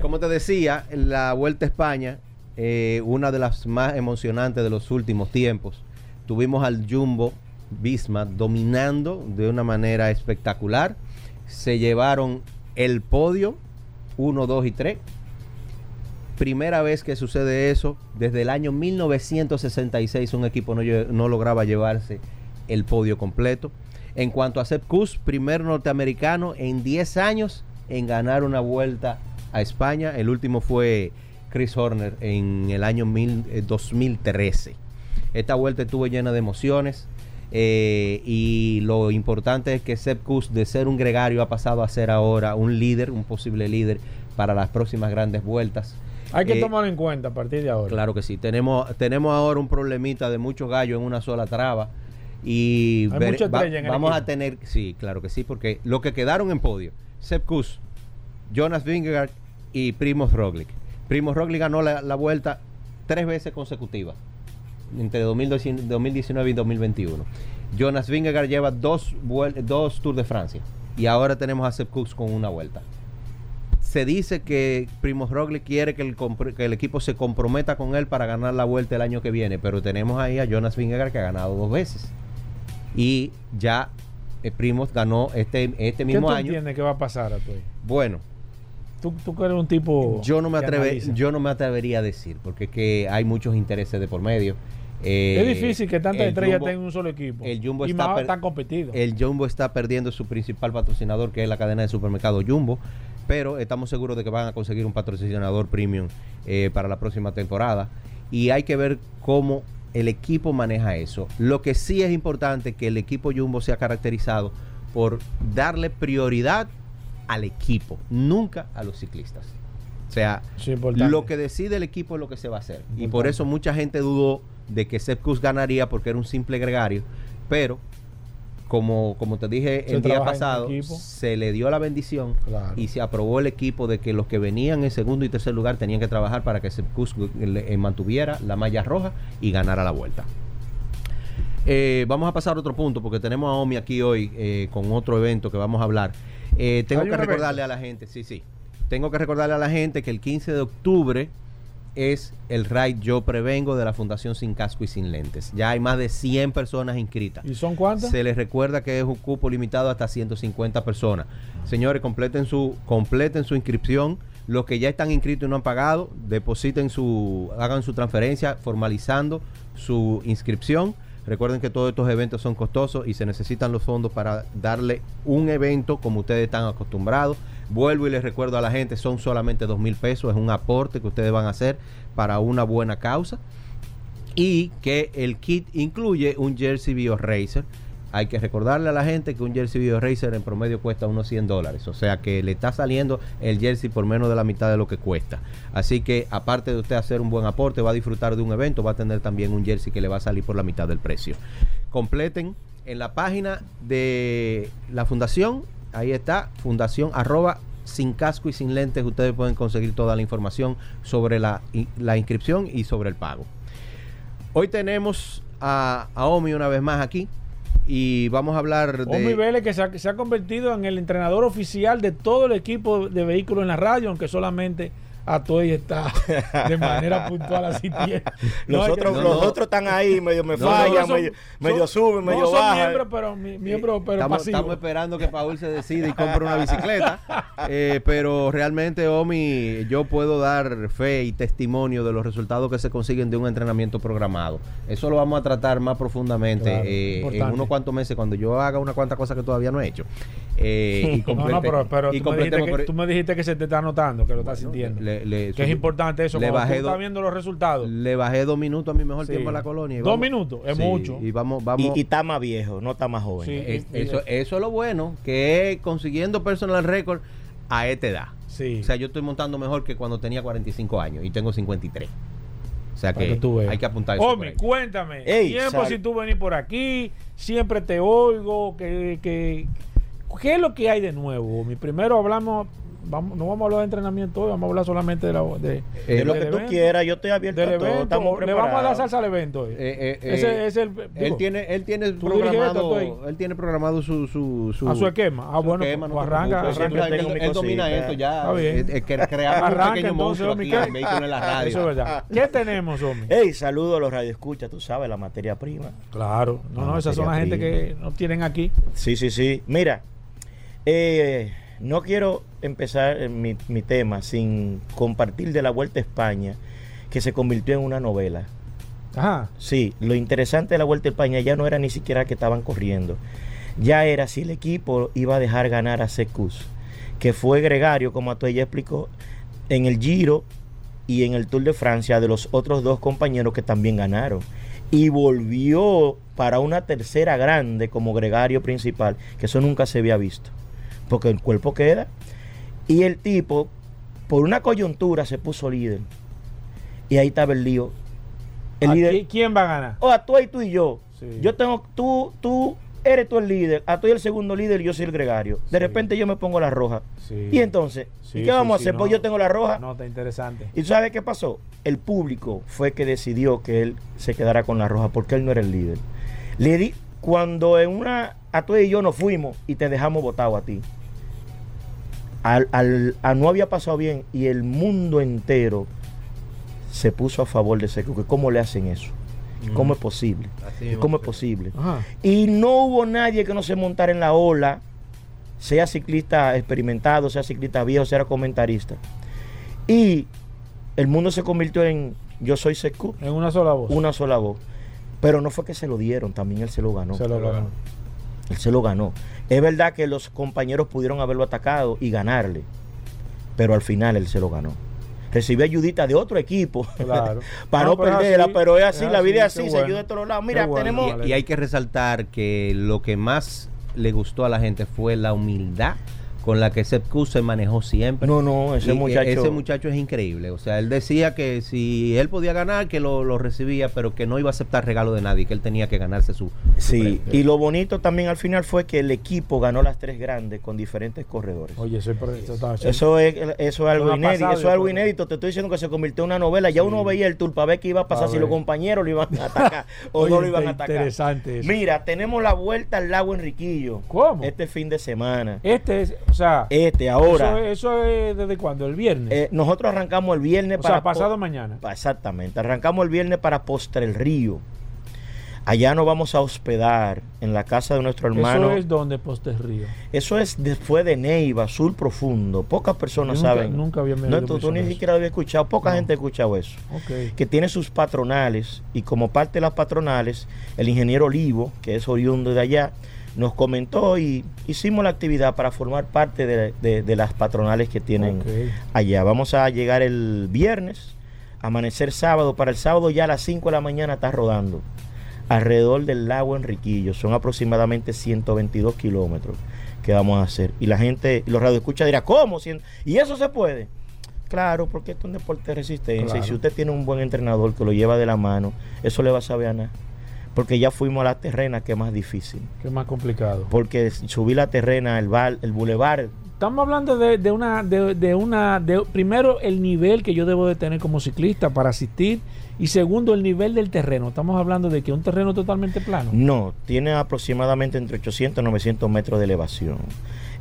Como te decía, la Vuelta a España, eh, una de las más emocionantes de los últimos tiempos. Tuvimos al Jumbo Visma dominando de una manera espectacular. Se llevaron el podio 1, 2 y 3. Primera vez que sucede eso. Desde el año 1966 un equipo no, no lograba llevarse el podio completo. En cuanto a Sepp Kuss, primer norteamericano en 10 años en ganar una vuelta a España. El último fue Chris Horner en el año mil- eh, 2013. Esta vuelta estuvo llena de emociones. Eh, y lo importante es que Sepp Kuss, de ser un gregario, ha pasado a ser ahora un líder, un posible líder para las próximas grandes vueltas. Hay que Eh, tomarlo en cuenta a partir de ahora. Claro que sí. Tenemos, tenemos ahora un problemita de muchos gallos en una sola traba. Y Hay ver- va- vamos a tener, sí, claro que sí, porque lo que quedaron en podio, Sepp Kuss, Jonas Vingegaard y Primoz Roglic. Primoz Roglic ganó la, la vuelta tres veces consecutivas entre 2019 2019 y 2021. Jonas Vingegaard lleva dos, dos Tours de Francia y ahora tenemos a Sepp Kuss con una vuelta se dice que Primoz Roglic quiere que el, que el equipo se comprometa con él para ganar la vuelta el año que viene, pero tenemos ahí a Jonas Vingegaard que ha ganado dos veces. Y ya eh, Primoz ganó este, este ¿Qué mismo tú año. entiendes que va a pasar a tu Bueno, Tú, tú eres un tipo. no me yo no me atrevería a decir, porque es que hay muchos intereses de por medio. Eh, es difícil que tantas el estrellas en un solo equipo. el Jumbo y está más tan competido. El Jumbo está perdiendo su principal patrocinador, que es la cadena de supermercado Jumbo, pero estamos seguros de que van a conseguir un patrocinador premium eh, para la próxima temporada. Y hay que ver cómo el equipo maneja eso. Lo que sí es importante que el equipo Jumbo sea caracterizado por darle prioridad al equipo, nunca a los ciclistas. O sea, Sí, lo que decide el equipo es lo que se va a hacer. Y por eso mucha gente dudó de que Sepp Kuss ganaría porque era un simple gregario. Pero, como, como te dije Se el día pasado, se le dio la bendición Claro. y se aprobó el equipo de que los que venían en segundo y tercer lugar tenían que trabajar para que Sepp Kuss le- eh, mantuviera la malla roja y ganara la vuelta. Eh, vamos a pasar a otro punto porque tenemos a Omi aquí hoy eh, con otro evento que vamos a hablar. Eh, tengo ¿Hay que recordarle evento? a la gente, sí, sí. Tengo que recordarle a la gente que el 15 de octubre es el Ride Yo Prevengo de la Fundación Sin Casco y Sin Lentes. Ya hay más de 100 personas inscritas. ¿Y son cuántas? Se les recuerda que es un cupo limitado hasta 150 personas. Señores, completen su, completen su inscripción. Los que ya están inscritos y no han pagado, depositen su, hagan su transferencia formalizando su inscripción. Recuerden que todos estos eventos son costosos y se necesitan los fondos para darle un evento como ustedes están acostumbrados. Vuelvo y les recuerdo a la gente, son solamente dos mil pesos, es un aporte que ustedes van a hacer para una buena causa y que el kit incluye un Jersey Bio Racer. Hay que recordarle a la gente que un Jersey Bio Racer en promedio cuesta unos 100 dólares. O sea que le está saliendo el jersey por menos de la mitad de lo que cuesta. Así que aparte de usted hacer un buen aporte, va a disfrutar de un evento, va a tener también un jersey que le va a salir por la mitad del precio. Completen en la página de la fundación. Ahí está, fundación arroba sin casco y sin lentes. Ustedes pueden conseguir toda la información sobre la, inscripción y sobre el pago. Hoy tenemos a, Omi una vez más aquí y vamos a hablar de... Omi Vélez que se ha convertido en el entrenador oficial de todo el equipo de vehículos en la radio, aunque solamente Atoy está *laughs* de manera puntual así tiene. Los, No, es otros, que- los otros están ahí, medio me No, fallan, son- medio, medio suben, medio no son bajan. miembros, pero, mi- miembros, pero estamos, pasivos. estamos esperando que Paul se decida y compre una bicicleta. *laughs* Eh, pero realmente, Omi, yo puedo dar fe y testimonio de los resultados que se consiguen de un entrenamiento programado. Eso lo vamos a tratar más profundamente Claro, eh, en unos cuantos meses, cuando yo haga una cuantas cosas que todavía no he hecho. Eh, *laughs* y No, pero, pero y tú, me que, por- tú me dijiste que se te está notando, que lo estás sintiendo. le- le- que es importante eso, le cuando tú bajé estás do- viendo los resultados. Le bajé dos minutos a mi mejor Sí. tiempo en la colonia. Dos vamos- minutos, es Sí, mucho. Y vamos, vamos. Y, y está más viejo, no está más joven. Sí. es- y- y- eso, eso es lo bueno, que es consiguiendo personal record a esta edad. Sí. O sea, yo estoy montando mejor que cuando tenía 45 años y tengo 53. O sea que, que hay que apuntar eso. ahí. cuéntame. Ey, tiempo sal- si tú venís por aquí, siempre te oigo. Que, que, ¿Qué es lo que hay de nuevo? Omi? Primero hablamos, vamos, no vamos a hablar de entrenamiento hoy, vamos a hablar solamente de, la, de, Eh, de lo que tú quieras, yo estoy abierto Del a todo. evento, Estamos le vamos a dar salsa al evento hoy. Eh, eh, Ese eh, es el. él digo, tiene, él tiene esto, programado, tú él tiene programado su, su, su A su esquema. Ah, su bueno, esquema, pues no arranca, él, mi él domina esto ya. Está bien. Eh, eh, que creamos un Arranca, pequeño entonces, monstruo Omi, aquí ¿qué? en Vehículos en la *laughs* Radio. Eso es verdad. ¿Qué tenemos, Omi? Ey, saludo a los radioescuchas, tú sabes, la materia prima. Claro, no, no, esas son la gente que no tienen aquí. Sí, sí, sí. Mira, eh, no quiero empezar eh, mi, mi tema sin compartir de la Vuelta a España, que se convirtió en una novela. Ajá. Sí, lo interesante de la Vuelta a España ya no era ni siquiera que estaban corriendo. Ya era si el equipo iba a dejar ganar a Secus, que fue gregario, como a ya explicó, en el Giro y en el Tour de Francia de los otros dos compañeros que también ganaron. Y volvió para una tercera grande como gregario principal, que eso nunca se había visto. Porque el cuerpo queda. Y el tipo, por una coyuntura, se puso líder. Y ahí estaba el lío. El ¿A líder. qui- ¿Quién va a ganar? O a tú y tú y yo. Sí. Yo tengo, tú, tú eres tú el líder, a tú el segundo líder y yo soy el gregario. De Sí. repente yo me pongo la roja. Sí. Y entonces, ¿y qué vamos a hacer? no. Pues yo tengo la roja. No, está interesante. ¿Y tú sabes qué pasó? El público fue que decidió que él se quedara con la roja porque él no era el líder. Le di, cuando en una, a tú y yo nos fuimos y te dejamos votado a ti, al, al- a no había pasado bien y el mundo entero se puso a favor de ese que ¿Cómo le hacen eso? ¿Cómo es posible? Así mismo ¿Cómo es posible? Ajá. Y no hubo nadie que no se montara en la ola, sea ciclista experimentado, sea ciclista viejo, sea comentarista. Y el mundo se convirtió en yo soy Secu, En una sola voz. una sola voz. Pero no fue que se lo dieron, también él se lo ganó. Se lo ganó. Él se lo ganó. Es verdad que los compañeros pudieron haberlo atacado y ganarle, pero al final él se lo ganó. Recibió ayudita de otro equipo *laughs* Claro. para No, no, pero es perderla, así, pero es así, es la vida es así, se ayuda de todos lados. Mira, bueno, tenemos vale. Y hay que resaltar que lo que más le gustó a la gente fue la humildad con la que Sepp Kuss se manejó siempre. No, no, ese Y, muchacho. ese muchacho es increíble. O sea, él decía que si él podía ganar, que lo, lo recibía, pero que no iba a aceptar regalo de nadie, que él tenía que ganarse su. Sí, y lo bonito también al final fue que el equipo ganó las tres grandes con diferentes corredores. Oye, eso, es- eso es, eso es algo inédito, eso es algo inédito. Te estoy diciendo que se convirtió en una novela. Ya Sí. uno veía el tour para ver qué iba a pasar, A si los compañeros lo iban a atacar o Oye, no lo iban a está atacar. interesante eso. Mira, tenemos la vuelta al lago Enriquillo. ¿Cómo? Este fin de semana. Este es, o sea, Este, ahora. Eso, es- eso es desde cuándo? El viernes. eh, nosotros arrancamos el viernes o para. sea, pasado mañana. Exactamente. Arrancamos el viernes para Postre el Río. Allá nos vamos a hospedar en la casa de nuestro hermano. Eso es donde Postes Río. Eso es después de Neiva, Sur Profundo. Pocas personas Nunca- saben. nunca había No, tú, tú ni siquiera lo habías escuchado. Poca No. gente ha escuchado eso. Ok. Que tiene sus patronales y como parte de las patronales, el ingeniero Olivo, que es oriundo de allá, nos comentó y hicimos la actividad para formar parte de, de- de las patronales que tienen allá. Vamos a llegar el viernes, amanecer sábado. Para el sábado ya a las 5 de la mañana está rodando alrededor del lago Enriquillo. Son aproximadamente 122 kilómetros que vamos a hacer. Y la gente, los radioescuchas dirá, ¿cómo? ¿Y eso se puede? Claro, porque esto es un deporte de resistencia. Claro. Y si usted tiene un buen entrenador que lo lleva de la mano, eso le va a saber a nada. Porque ya fuimos a la terrena, que es más difícil. Qué más complicado. Porque subir la terrena, el bar, el bulevar, Estamos hablando de, de una, de, de una, de primero el nivel que yo debo de tener como ciclista para asistir y segundo el nivel del terreno. Estamos hablando de que un terreno totalmente plano. No, tiene aproximadamente entre 800 y 900 metros de elevación.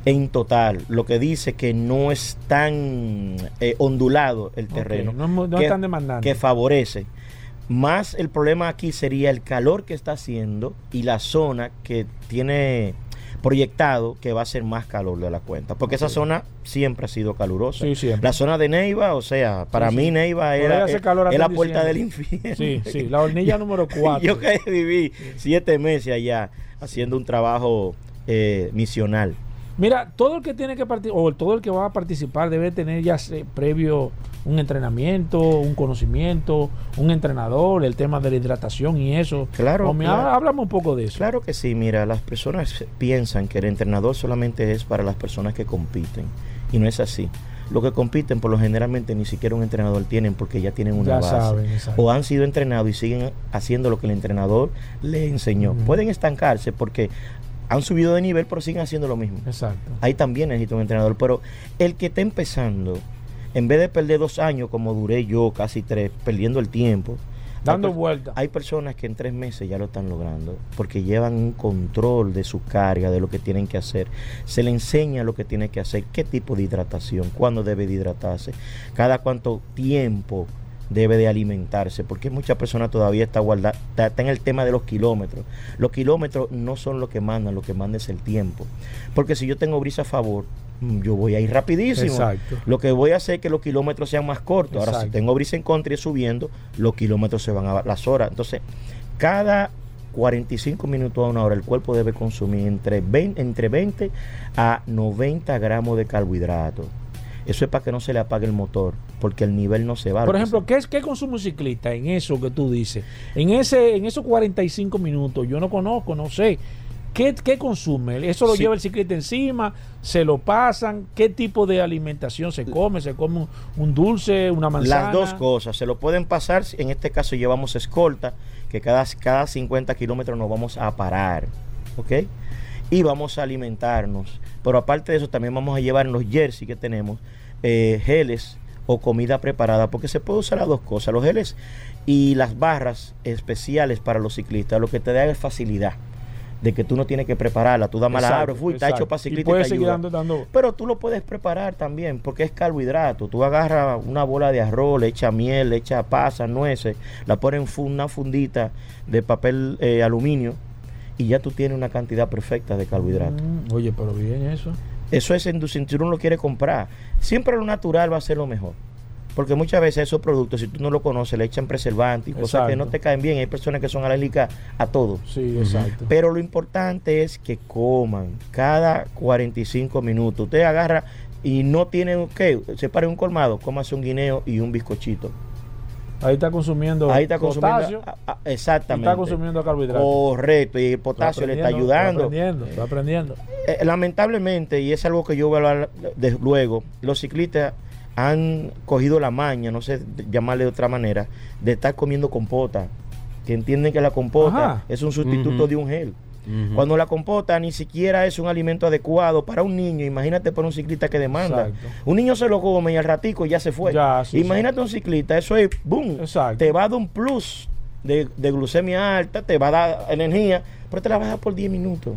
En total, lo que dice que no es tan eh, ondulado el terreno. no es que, es tan demandante. Que favorece. Más el problema aquí sería el calor que está haciendo y la zona que tiene proyectado que va a ser más calor de la cuenta. Porque esa zona siempre ha sido calurosa. Sí, siempre. La zona de Neiva, o sea, para Sí, mí sí. Neiva era, es- calor la puerta del infierno. Sí, sí, la hornilla *laughs* número 4. Yo que viví siete meses allá haciendo un trabajo eh, misional. Mira, todo el que tiene que participar, o todo el que va a participar debe tener ya previo un entrenamiento, un conocimiento, un entrenador, el tema de la hidratación y eso. Claro, O me claro. háblame un poco de eso. Claro que sí, mira, las personas piensan que el entrenador solamente es para las personas que compiten y no es así. Los que compiten por lo generalmente ni siquiera un entrenador tienen porque ya tienen una Ya base. saben, o han sido entrenados y siguen haciendo lo que el entrenador le enseñó. Pueden estancarse porque han subido de nivel pero siguen haciendo lo mismo. Exacto. Ahí también necesita un entrenador. Pero el que está empezando, en vez de perder dos años como duré yo, casi tres, perdiendo el tiempo. Dando vueltas. Hay personas que en tres meses ya lo están logrando porque llevan un control de su carga, de lo que tienen que hacer. Se le enseña lo que tiene que hacer, qué tipo de hidratación, cuándo debe de hidratarse, cada cuánto tiempo debe de alimentarse, porque muchas personas todavía está guarda, está, está en el tema de los kilómetros. Los kilómetros no son lo que mandan, lo que manda es el tiempo. Porque si yo tengo brisa a favor, mm, yo voy a ir rapidísimo. Exacto. Lo que voy a hacer es que los kilómetros sean más cortos. Ahora, si Exacto. tengo brisa en contra y subiendo, los kilómetros se van a las horas. Entonces, cada 45 minutos a una hora, el cuerpo debe consumir entre 20, entre 20 a 90 gramos de carbohidratos. Eso es para que no se le apague el motor, porque el nivel no se va. Por ejemplo, ¿qué, es, ¿qué consume un ciclista en eso que tú dices? En ese en esos 45 minutos, yo no conozco, no sé. ¿Qué, qué consume? ¿Eso lo Sí. lleva el ciclista encima? ¿Se lo pasan? ¿Qué tipo de alimentación se come? ¿Se come un, un dulce, una manzana? Las dos cosas, se lo pueden pasar, en este caso llevamos escolta, que cada, cada 50 kilómetros nos vamos a parar, ¿ok? Y vamos a alimentarnos. Pero aparte de eso, también vamos a llevar en los jerseys que tenemos eh, geles o comida preparada, porque se puede usar las dos cosas, los geles y las barras especiales para los ciclistas, lo que te da es facilidad de que tú no tienes que prepararla, tú das mala abro, fui, está hecho para Y ciclistas te ayuda. dando- dando- Pero tú lo puedes preparar también, porque es carbohidrato. Tú agarras una bola de arroz, le echas miel, le echas pasas, nueces, la pones en una fundita de papel eh, aluminio y ya tú tienes una cantidad perfecta de carbohidrato. Mm, oye, pero bien eso. Eso es en tu cinturón lo quiere comprar. Siempre lo natural va a ser lo mejor. Porque muchas veces esos productos, si tú no lo conoces, le echan preservantes y cosas que no te caen bien. Hay personas que son alérgicas a todo. Sí, exacto. Pero lo importante es que coman cada 45 minutos. Usted agarra y no tiene, ¿qué? Se un colmado, cómase un guineo y un bizcochito. Ahí está consumiendo Ahí está potasio exactamente. está consumiendo carbohidratos. Correcto, y el potasio le está ayudando. Estoy aprendiendo, estoy aprendiendo. Eh, lamentablemente, y es algo que yo voy a hablar de luego, los ciclistas han cogido la maña, no sé llamarle de otra manera, de estar comiendo compota. Que entienden que la compota Ajá. es un sustituto de un gel. Cuando la compota ni siquiera es un alimento adecuado para un niño, imagínate para un ciclista que demanda. Exacto. Un niño se lo come y al ratico ya se fue. Ya, sí, imagínate un ciclista, eso es boom. Exacto. Te va a dar un plus de, de glucemia alta, te va a dar energía, pero te la vas a dar por 10 minutos.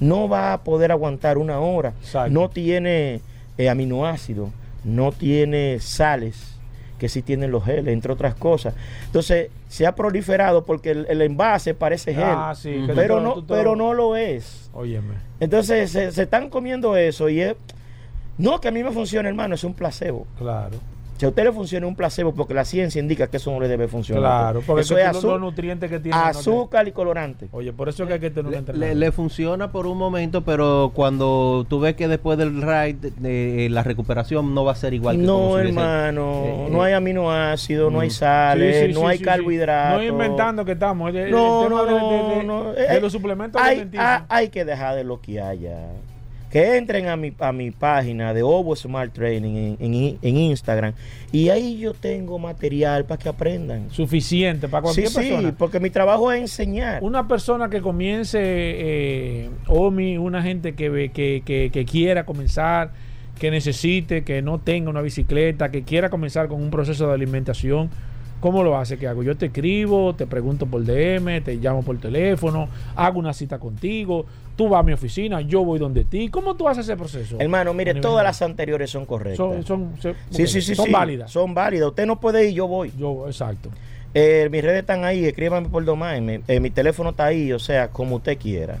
No va a poder aguantar una hora. Exacto. No tiene eh, aminoácidos, no tiene sales que sí tienen los geles, entre otras cosas. Entonces, se ha proliferado porque el, el envase parece gel, Ah, sí, pero, no, pero lo- no lo es. Óyeme. Entonces, se, se están comiendo eso y es... No, que a mí me funciona, hermano, es un placebo. Claro. Si a usted le funciona un placebo, porque la ciencia indica que eso no le debe funcionar. Claro, porque eso que es tú los- nutrientes que tiene. no azúcar y colorante. Oye, por eso es que hay que tener un Le, le- le funciona por un momento, pero cuando tú ves que después del ride eh, la recuperación no va a ser igual que No, hermano, eh, no eh, hay aminoácidos, no hay Mm. sales, Sí, sí, no sí, hay carbohidratos. No inventando que estamos. El, el No, tema no, de, no, de- de- no. de Eh, los suplementos hay, hay, hay que dejar de lo que haya. Que entren a mi, a mi página de Ovo Smart Training en, en- en Instagram y ahí yo tengo material para que aprendan. Suficiente para Sí, cualquier sí, persona. porque mi trabajo es enseñar. Una persona que comience, eh, OMI, una gente que, ve- que, que, que quiera comenzar, que necesite, que no tenga una bicicleta, que quiera comenzar con un proceso de alimentación, ¿cómo lo hace? ¿Qué hago? Yo te escribo, te pregunto por DM, te llamo por teléfono, hago una cita contigo, tú vas a mi oficina, yo voy donde ti. ¿Cómo tú haces ese proceso? Hermano, mire, todas las anteriores son correctas. son, son, se- sí, sí, sí, son sí, válidas. Son válidas. Usted no puede ir, yo voy. Yo, exacto. Eh, mis redes están ahí, escríbanme por domain. Mi, eh, mi teléfono está ahí, o sea, como usted quiera.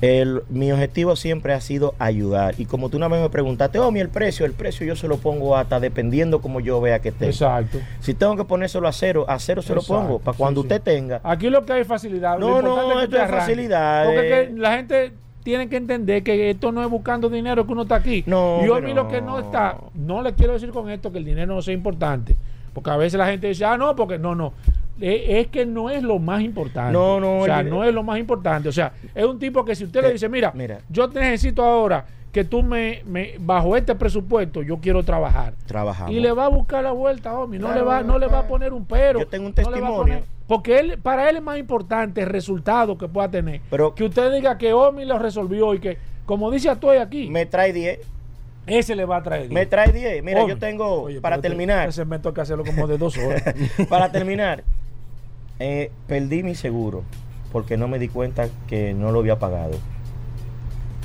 El- mi objetivo siempre ha sido ayudar. Y como tú una vez me preguntaste, oh, mi el precio, el precio yo se lo pongo hasta dependiendo como yo vea que esté. Exacto. Si tengo que ponérselo a cero, a cero se lo pongo. Para cuando sí. usted tenga. Aquí lo que hay es facilidad. No, no, importante que esto es facilidad, Porque eh. que la gente tiene que entender que esto no es buscando dinero que uno está aquí. No, y a pero mí lo que no está, no le quiero decir con esto que el dinero no sea importante. Porque a veces la gente dice, ah, no, porque no, no. Eh, Es que no es lo más importante. No, no, O sea, no es lo más importante. O sea, es un tipo que si usted le Eh, dice, mira, mira. yo te necesito ahora que tú me, me- bajo este presupuesto, yo quiero trabajar. Trabajamos. Y le va a buscar la vuelta, homie. No, Claro, le va, no le va a claro. poner un pero. Yo tengo un no testimonio. poner- porque él, para él es más importante el resultado que pueda tener. Pero- que usted diga que Omi lo resolvió y que, como dice Atoy aquí, Me trae 10. ese le va a traer. Me trae 10. Mira, yo tengo, Oye, para este- terminar, Ese me toca hacerlo como de dos horas. *laughs* para terminar, eh, perdí mi seguro porque no me di cuenta que no lo había pagado.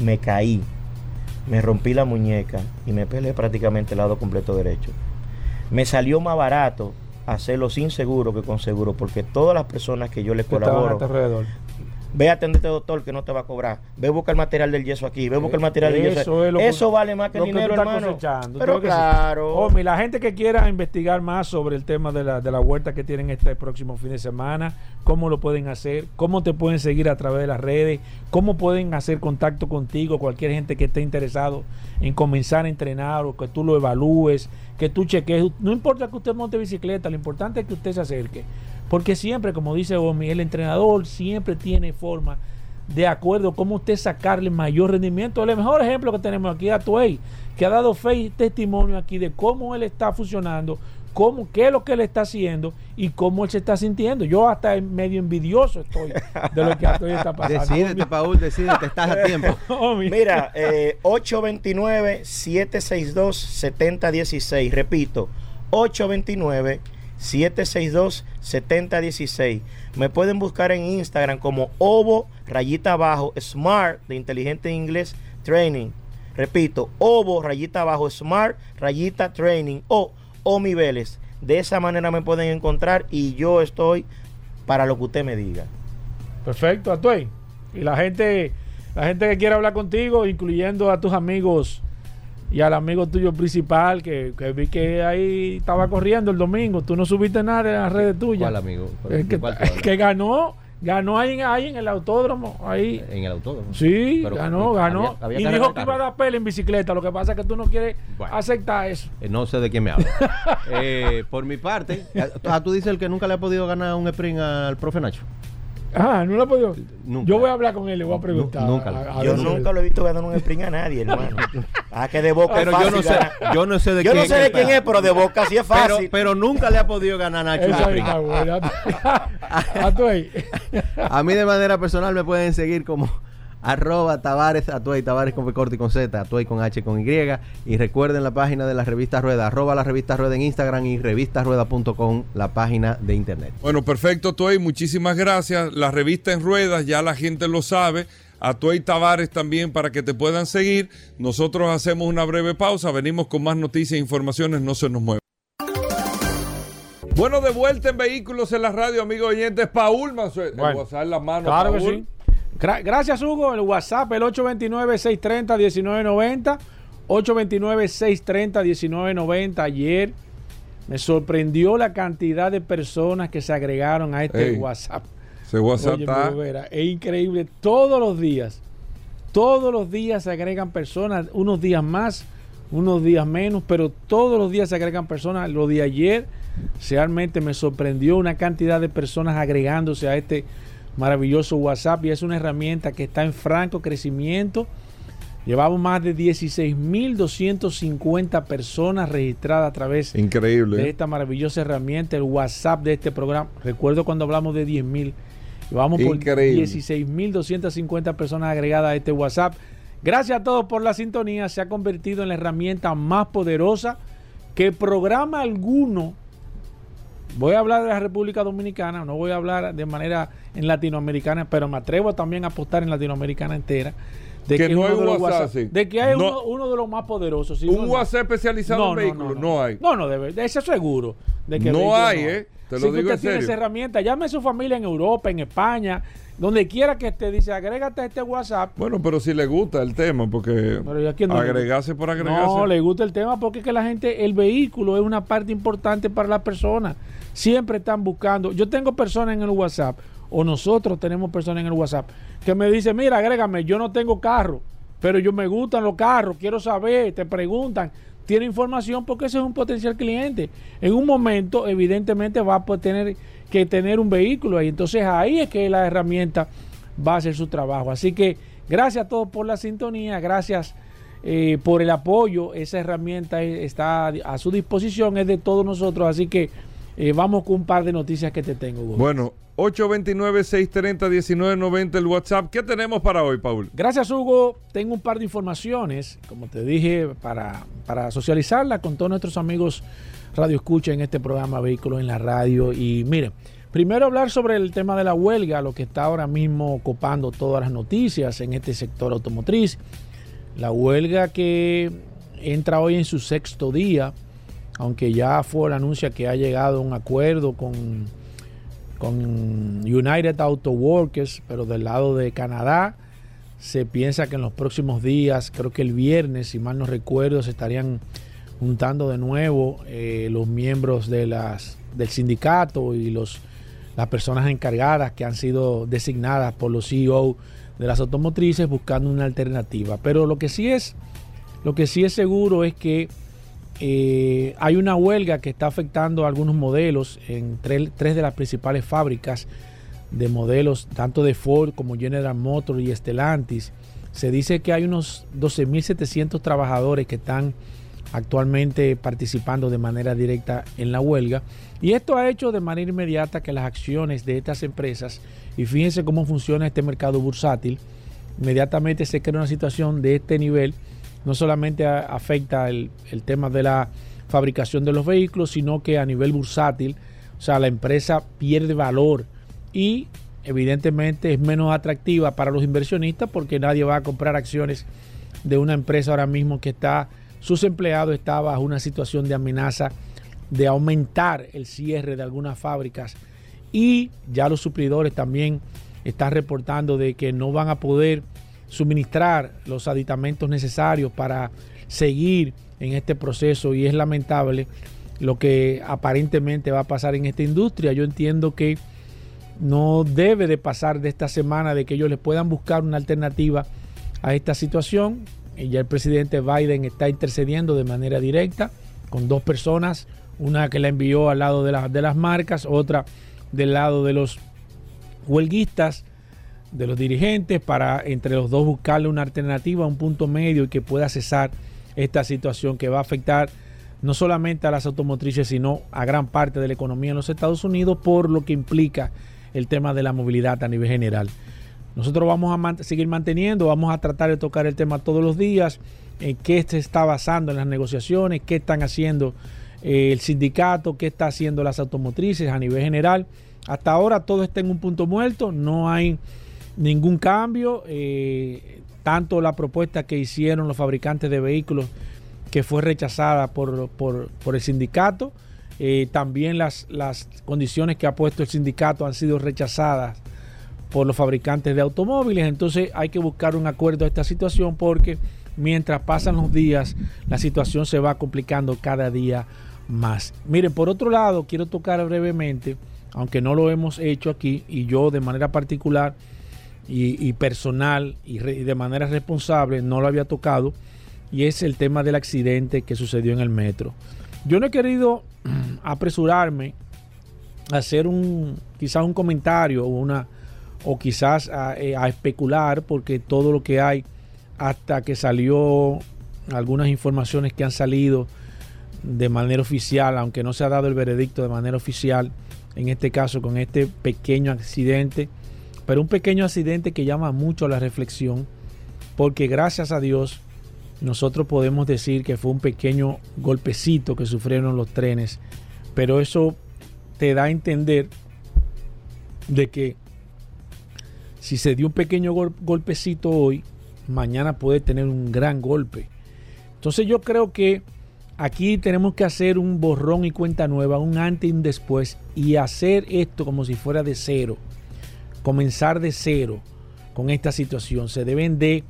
Me caí, me rompí la muñeca y me peleé prácticamente el lado completo derecho. Me salió más barato hacerlo sin seguro que con seguro porque todas las personas que yo le que estaban a colaboro. Ve a atenderte doctor que no te va a cobrar, ve a buscar el material del yeso aquí, ve a buscar el material del yeso. Eso es que- Eso vale más que el que dinero, estás hermano. Pero que claro. Omi, la gente que quiera investigar más sobre el tema de la, de la huerta que tienen este próximo fin de semana, cómo lo pueden hacer, cómo te pueden seguir a través de las redes, cómo pueden hacer contacto contigo, cualquier gente que esté interesado en comenzar a entrenar o que tú lo evalúes, que tú cheques. No importa que usted monte bicicleta, lo importante es que usted se acerque. Porque siempre, como dice Omi, el entrenador siempre tiene forma de acuerdo a cómo usted sacarle mayor rendimiento. El mejor ejemplo que tenemos aquí es Atuey, que ha dado fe y testimonio aquí de cómo él está funcionando, cómo, qué es lo que él está haciendo y cómo él se está sintiendo. Yo hasta medio envidioso estoy de lo que Atuey está pasando. Decídete, Paul, decídete, estás a tiempo. *laughs* Mira, eh, 829-762-7016. Repito, 829-762-7016. Me pueden buscar en Instagram como ovo rayita abajo smart de inteligente en inglés training. Repito, ovo rayita abajo smart rayita training o Omi Vélez. De esa manera me pueden encontrar y yo estoy para lo que usted me diga. Perfecto, Atuey. Y la gente, la gente que quiere hablar contigo, incluyendo a tus amigos y al amigo tuyo principal, que, que vi que ahí estaba corriendo el domingo. Tú no subiste nada en las redes tuyas. ¿Cuál amigo? Es que, ¿Cuál hablas? *laughs* que ganó, ganó ahí, en- ahí en el autódromo. Ahí. En el autódromo. Sí, Pero, ganó, ganó. había y dijo que iba a dar pela en bicicleta. Lo que pasa es que tú no quieres Bueno. aceptar eso. Eh, No sé de quién me habla. *laughs* Eh, por mi parte, ah, tú dices el que nunca le ha podido ganar un sprint al profe Nacho. Ah, no lo he podido. Nunca. Yo voy a hablar con él, le voy a preguntar. nunca. A- a Yo nunca lo he visto ganar un sprint a nadie, *laughs* hermano. Ah, que de boca Pero es yo fácil no sé, ganar. yo no sé de Yo quién no sé de quién es, pero de boca sí es fácil. pero nunca le ha podido ganar Nacho un Esa sprint. está buena. Atuey. A mí de manera personal me pueden seguir como arroba Tavares, Atuey, Tavares con P corto y con Z, Atuey con H con Y. Y recuerden la página de la revista Rueda, arroba la revista Rueda en Instagram y revistasrueda.com, la página de internet. Bueno, perfecto, Tuey, muchísimas gracias. La revista en ruedas, ya la gente lo sabe. A Tuey Tavares también para que te puedan seguir. Nosotros hacemos una breve pausa, venimos con más noticias e informaciones, no se nos muevan. Bueno, de vuelta en Vehículos en la Radio, amigos oyentes. Paul Manzueta, el Bueno, WhatsApp en la mano. Claro que Paul. sí. Gra- gracias, Hugo. El WhatsApp, el 829-630-1990. 829-630-1990. Ayer me sorprendió la cantidad de personas que se agregaron a este Ey, WhatsApp. Ese WhatsApp Oye, está. Vera, es increíble. Todos los días, todos los días se agregan personas, unos días más, unos días menos, pero todos los días se agregan personas. Lo de ayer realmente me sorprendió una cantidad de personas agregándose a este maravilloso WhatsApp y es una herramienta que está en franco crecimiento. Llevamos más de 16.250 personas registradas a través Increíble. de ¿eh? esta maravillosa herramienta, el WhatsApp de este programa. Recuerdo cuando hablamos de 10.000. Vamos por Increíble. 16.250 personas agregadas a este WhatsApp. Gracias a todos por la sintonía. Se ha convertido en la herramienta más poderosa que programa alguno. Voy a hablar de la República Dominicana, no voy a hablar de manera en latinoamericana, pero me atrevo también a apostar en latinoamericana entera. De Que no hay de WhatsApp, WhatsApp- sí. de que hay No. uno, uno de los más poderosos. Un no. WhatsApp especializado en vehículos, no, hay. No, no, debe, de eso seguro. De No hay, ¿eh? Te lo Si digo usted en tiene serio. esa herramienta, llame a su familia en Europa, en España, donde quiera que esté, dice, agrégate a este WhatsApp. Bueno, pero si le gusta el tema, porque Pero ¿y a quién no agregarse por agregarse. No, le gusta el tema porque es que la gente, el vehículo es una parte importante para las personas. Siempre están buscando. Yo tengo personas en el WhatsApp, o nosotros tenemos personas en el WhatsApp, que me dicen, mira, agrégame, yo no tengo carro, pero yo me gustan los carros, quiero saber, te preguntan, tiene información porque ese es un potencial cliente. En un momento, evidentemente, va a tener que tener un vehículo ahí. Entonces ahí es que la herramienta va a hacer su trabajo. Así que gracias a todos por la sintonía, gracias eh, por el apoyo. Esa herramienta está a su disposición, es de todos nosotros. Así que eh, vamos con un par de noticias que te tengo. Hugo. Bueno, 829-630-1990 el WhatsApp. ¿Qué tenemos para hoy, Paul? Gracias, Hugo. Tengo un par de informaciones, como te dije, para, para socializarla con todos nuestros amigos Radio Escucha en este programa Vehículos en la Radio. Y miren, primero hablar sobre el tema de la huelga, lo que está ahora mismo copando todas las noticias en este sector automotriz. La huelga que entra hoy en su sexto día, aunque ya fue el anuncio que ha llegado a un acuerdo con, con United Auto Workers, pero del lado de Canadá. Se piensa que en los próximos días, creo que el viernes, si mal no recuerdo, se estarían juntando de nuevo eh, los miembros de las, del sindicato y los, las personas encargadas que han sido designadas por los CEO de las automotrices buscando una alternativa. Pero lo que sí es, lo que sí es seguro es que eh, hay una huelga que está afectando a algunos modelos en tres, tres de las principales fábricas de modelos tanto de Ford como General Motors y Stellantis. Se dice que hay unos 12.700 trabajadores que están actualmente participando de manera directa en la huelga. Y esto ha hecho de manera inmediata que las acciones de estas empresas, y fíjense cómo funciona este mercado bursátil, inmediatamente se crea una situación de este nivel, no solamente afecta el, el tema de la fabricación de los vehículos, sino que a nivel bursátil, o sea, la empresa pierde valor y evidentemente es menos atractiva para los inversionistas porque nadie va a comprar acciones de una empresa ahora mismo que está, sus empleados están bajo una situación de amenaza de aumentar el cierre de algunas fábricas. Y ya los suplidores también están reportando de que no van a poder suministrar los aditamentos necesarios para seguir en este proceso y es lamentable lo que aparentemente va a pasar en esta industria. Yo entiendo que no debe de pasar de esta semana de que ellos les puedan buscar una alternativa a esta situación. Y ya el presidente Biden está intercediendo de manera directa con dos personas, una que la envió al lado de, de las marcas, otra del lado de los huelguistas, de los dirigentes, para entre los dos buscarle una alternativa, un punto medio y que pueda cesar esta situación que va a afectar no solamente a las automotrices, sino a gran parte de la economía en los Estados Unidos por lo que implica el tema de la movilidad a nivel general. Nosotros vamos a seguir manteniendo, vamos a tratar de tocar el tema todos los días, en qué se está basando en las negociaciones, qué están haciendo eh, el sindicato, qué está haciendo las automotrices a nivel general. Hasta ahora todo está en un punto muerto, no hay ningún cambio. Eh, tanto la propuesta que hicieron los fabricantes de vehículos, que fue rechazada por, el sindicato, eh, también las, las condiciones que ha puesto el sindicato han sido rechazadas por los fabricantes de automóviles. Entonces hay que buscar un acuerdo a esta situación porque mientras pasan los días, la situación se va complicando cada día más. Miren, por otro lado, quiero tocar brevemente, aunque no lo hemos hecho aquí, y yo de manera particular y, personal y, de manera responsable no lo había tocado, y es el tema del accidente que sucedió en el metro. Yo no he querido apresurarme a hacer un quizás un comentario o una o quizás eh, a, especular porque todo lo que hay hasta que salió algunas informaciones que han salido de manera oficial, aunque no se ha dado el veredicto de manera oficial, en este caso con este pequeño accidente, pero un pequeño accidente que llama mucho a la reflexión, porque gracias a Dios nosotros podemos decir que fue un pequeño golpecito que sufrieron los trenes, pero eso te da a entender de que si se dio un pequeño golpecito hoy, mañana puede tener un gran golpe. Entonces yo creo que aquí tenemos que hacer un borrón y cuenta nueva, un antes y un después, y hacer esto como si fuera de cero. Comenzar de cero con esta situación. Se deben de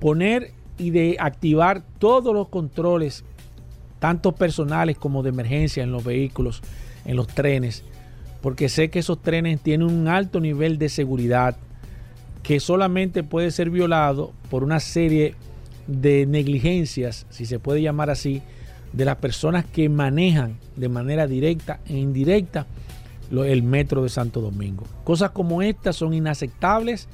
poner y de activar todos los controles, tanto personales como de emergencia en los vehículos, en los trenes, porque sé que esos trenes tienen un alto nivel de seguridad que solamente puede ser violado por una serie de negligencias, si se puede llamar así, de las personas que manejan de manera directa e indirecta el metro de Santo Domingo. Cosas como estas son inaceptables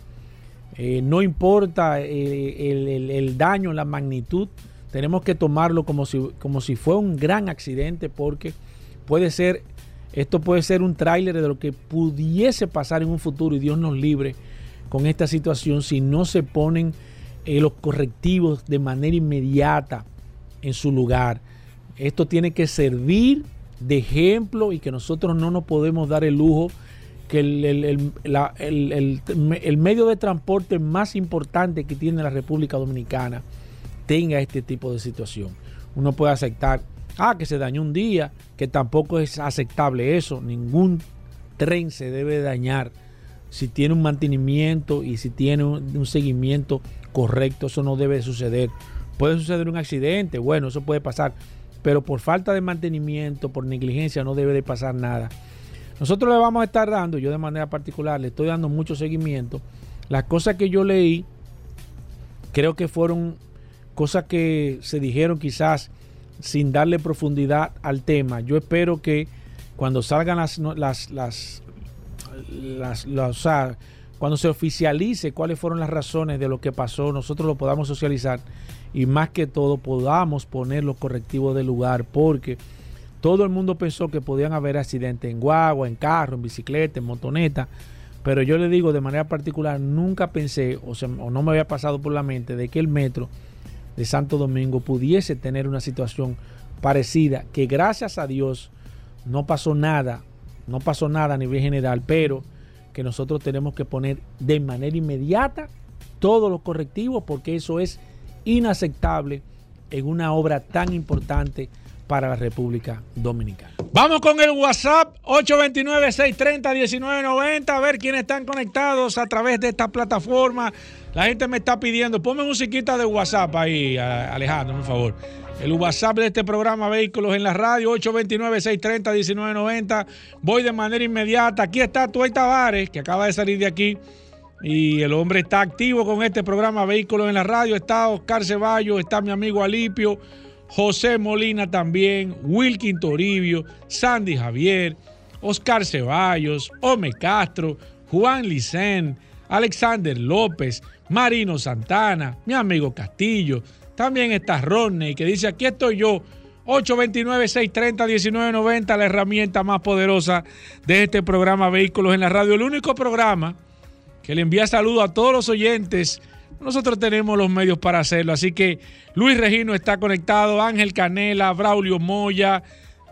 eh, no importa eh, el, daño, la magnitud, tenemos que tomarlo como si, como si fue un gran accidente porque puede ser, esto puede ser un tráiler de lo que pudiese pasar en un futuro y Dios nos libre con esta situación si no se ponen eh, los correctivos de manera inmediata en su lugar. Esto tiene que servir de ejemplo y que nosotros no nos podemos dar el lujo que el, medio de transporte más importante que tiene la República Dominicana tenga este tipo de situación. Uno puede aceptar, ah, que se dañó un día, que tampoco es aceptable eso. Ningún tren se debe dañar si tiene un mantenimiento y si tiene un, seguimiento correcto. Eso no debe suceder. Puede suceder un accidente, bueno, eso puede pasar, pero por falta de mantenimiento, por negligencia, no debe de pasar nada. Nosotros le vamos a estar dando, yo de manera particular, le estoy dando mucho seguimiento. Las cosas que yo leí, creo que fueron cosas que se dijeron quizás sin darle profundidad al tema. Yo espero que cuando salgan las, las, las, las- o sea, cuando se oficialice cuáles fueron las razones de lo que pasó, nosotros lo podamos socializar y más que todo podamos poner los correctivos del lugar, porque todo el mundo pensó que podían haber accidentes en guagua, en carro, en bicicleta, en motoneta, pero yo le digo de manera particular, nunca pensé o, o no me había pasado por la mente de que el metro de Santo Domingo pudiese tener una situación parecida, que gracias a Dios no pasó nada, no pasó nada a nivel general, pero que nosotros tenemos que poner de manera inmediata todos los correctivos porque eso es inaceptable en una obra tan importante para la República Dominicana. Vamos con el WhatsApp 829-630-1990 a ver quiénes están conectados a través de esta plataforma. La gente me está pidiendo, ponme musiquita de WhatsApp ahí, Alejandro, por favor. El WhatsApp de este programa Vehículos en la Radio, 829-630-1990. Voy de manera inmediata. Aquí está Tuey Tavares, que acaba de salir de aquí. Y el hombre está activo con este programa Vehículos en la Radio. Está Oscar Ceballos, está mi amigo Alipio, José Molina también, Wilkin Toribio, Sandy Javier, Oscar Ceballos, Ome Castro, Juan Licen, Alexander López, Marino Santana, mi amigo Castillo. También está Rodney que dice, aquí estoy yo, 829-630-1990, la herramienta más poderosa de este programa Vehículos en la Radio. El único programa que le envía saludos a todos los oyentes. Nosotros tenemos los medios para hacerlo. Así que Luis Regino está conectado, Ángel Canela, Braulio Moya,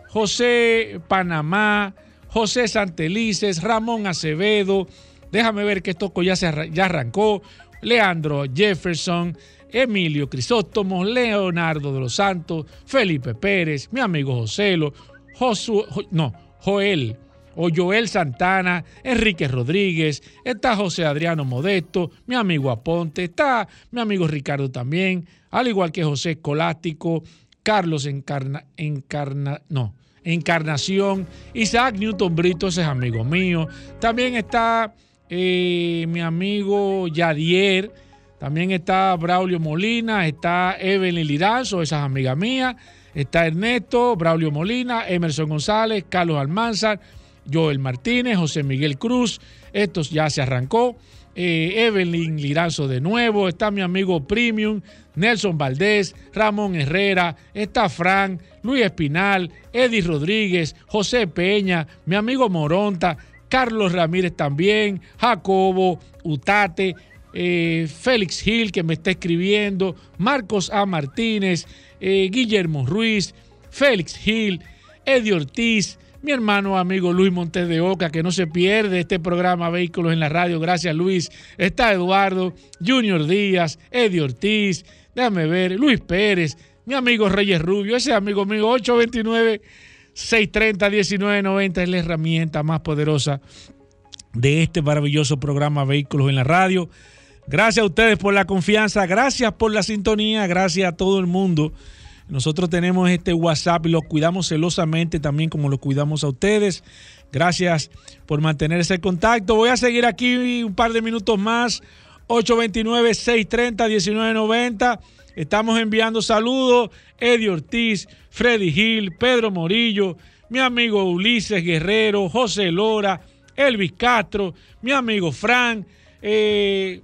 José Panamá, José Santelices, Ramón Acevedo. Déjame ver que esto ya, se ya arrancó. Leandro Jefferson, Emilio Crisóstomo, Leonardo de los Santos, Felipe Pérez, mi amigo Joselo, Josu, Jo- no, Joel o Joel Santana, Enrique Rodríguez, está José Adriano Modesto, mi amigo Aponte, está mi amigo Ricardo también, al igual que José Escolástico, Carlos Encarna, Encarna, no, Encarnación, Isaac Newton Brito, ese es amigo mío, también está eh, mi amigo Yadier, también está Braulio Molina, está Evelyn Liranzo, esa es amiga mía, está Ernesto, Braulio Molina, Emerson González, Carlos Almanzar, Joel Martínez, José Miguel Cruz, estos ya se arrancó. Eh, Evelyn Liranzo de nuevo, está mi amigo Premium, Nelson Valdés, Ramón Herrera, está Fran, Luis Espinal, Eddie Rodríguez, José Peña, mi amigo Moronta, Carlos Ramírez también, Jacobo, Utate, eh, Félix Gil que me está escribiendo, Marcos A. Martínez, eh, Guillermo Ruiz, Félix Gil, Eddie Ortiz, mi hermano amigo Luis Montes de Oca, que no se pierde este programa Vehículos en la Radio. Gracias, Luis. Está Eduardo, Junior Díaz, Eddie Ortiz, déjame ver, Luis Pérez, mi amigo Reyes Rubio, ese amigo mío, 829 630 1990 es la herramienta más poderosa de este maravilloso programa Vehículos en la Radio. Gracias a ustedes por la confianza, gracias por la sintonía, gracias a todo el mundo. Nosotros tenemos este WhatsApp y lo cuidamos celosamente también como lo cuidamos a ustedes. Gracias por mantener ese contacto. Voy a seguir aquí un par de minutos más. 829-630-1990. Estamos enviando saludos. Eddie Ortiz, Freddy Gil, Pedro Morillo, mi amigo Ulises Guerrero, José Lora, Elvis Castro, mi amigo Frank. Eh,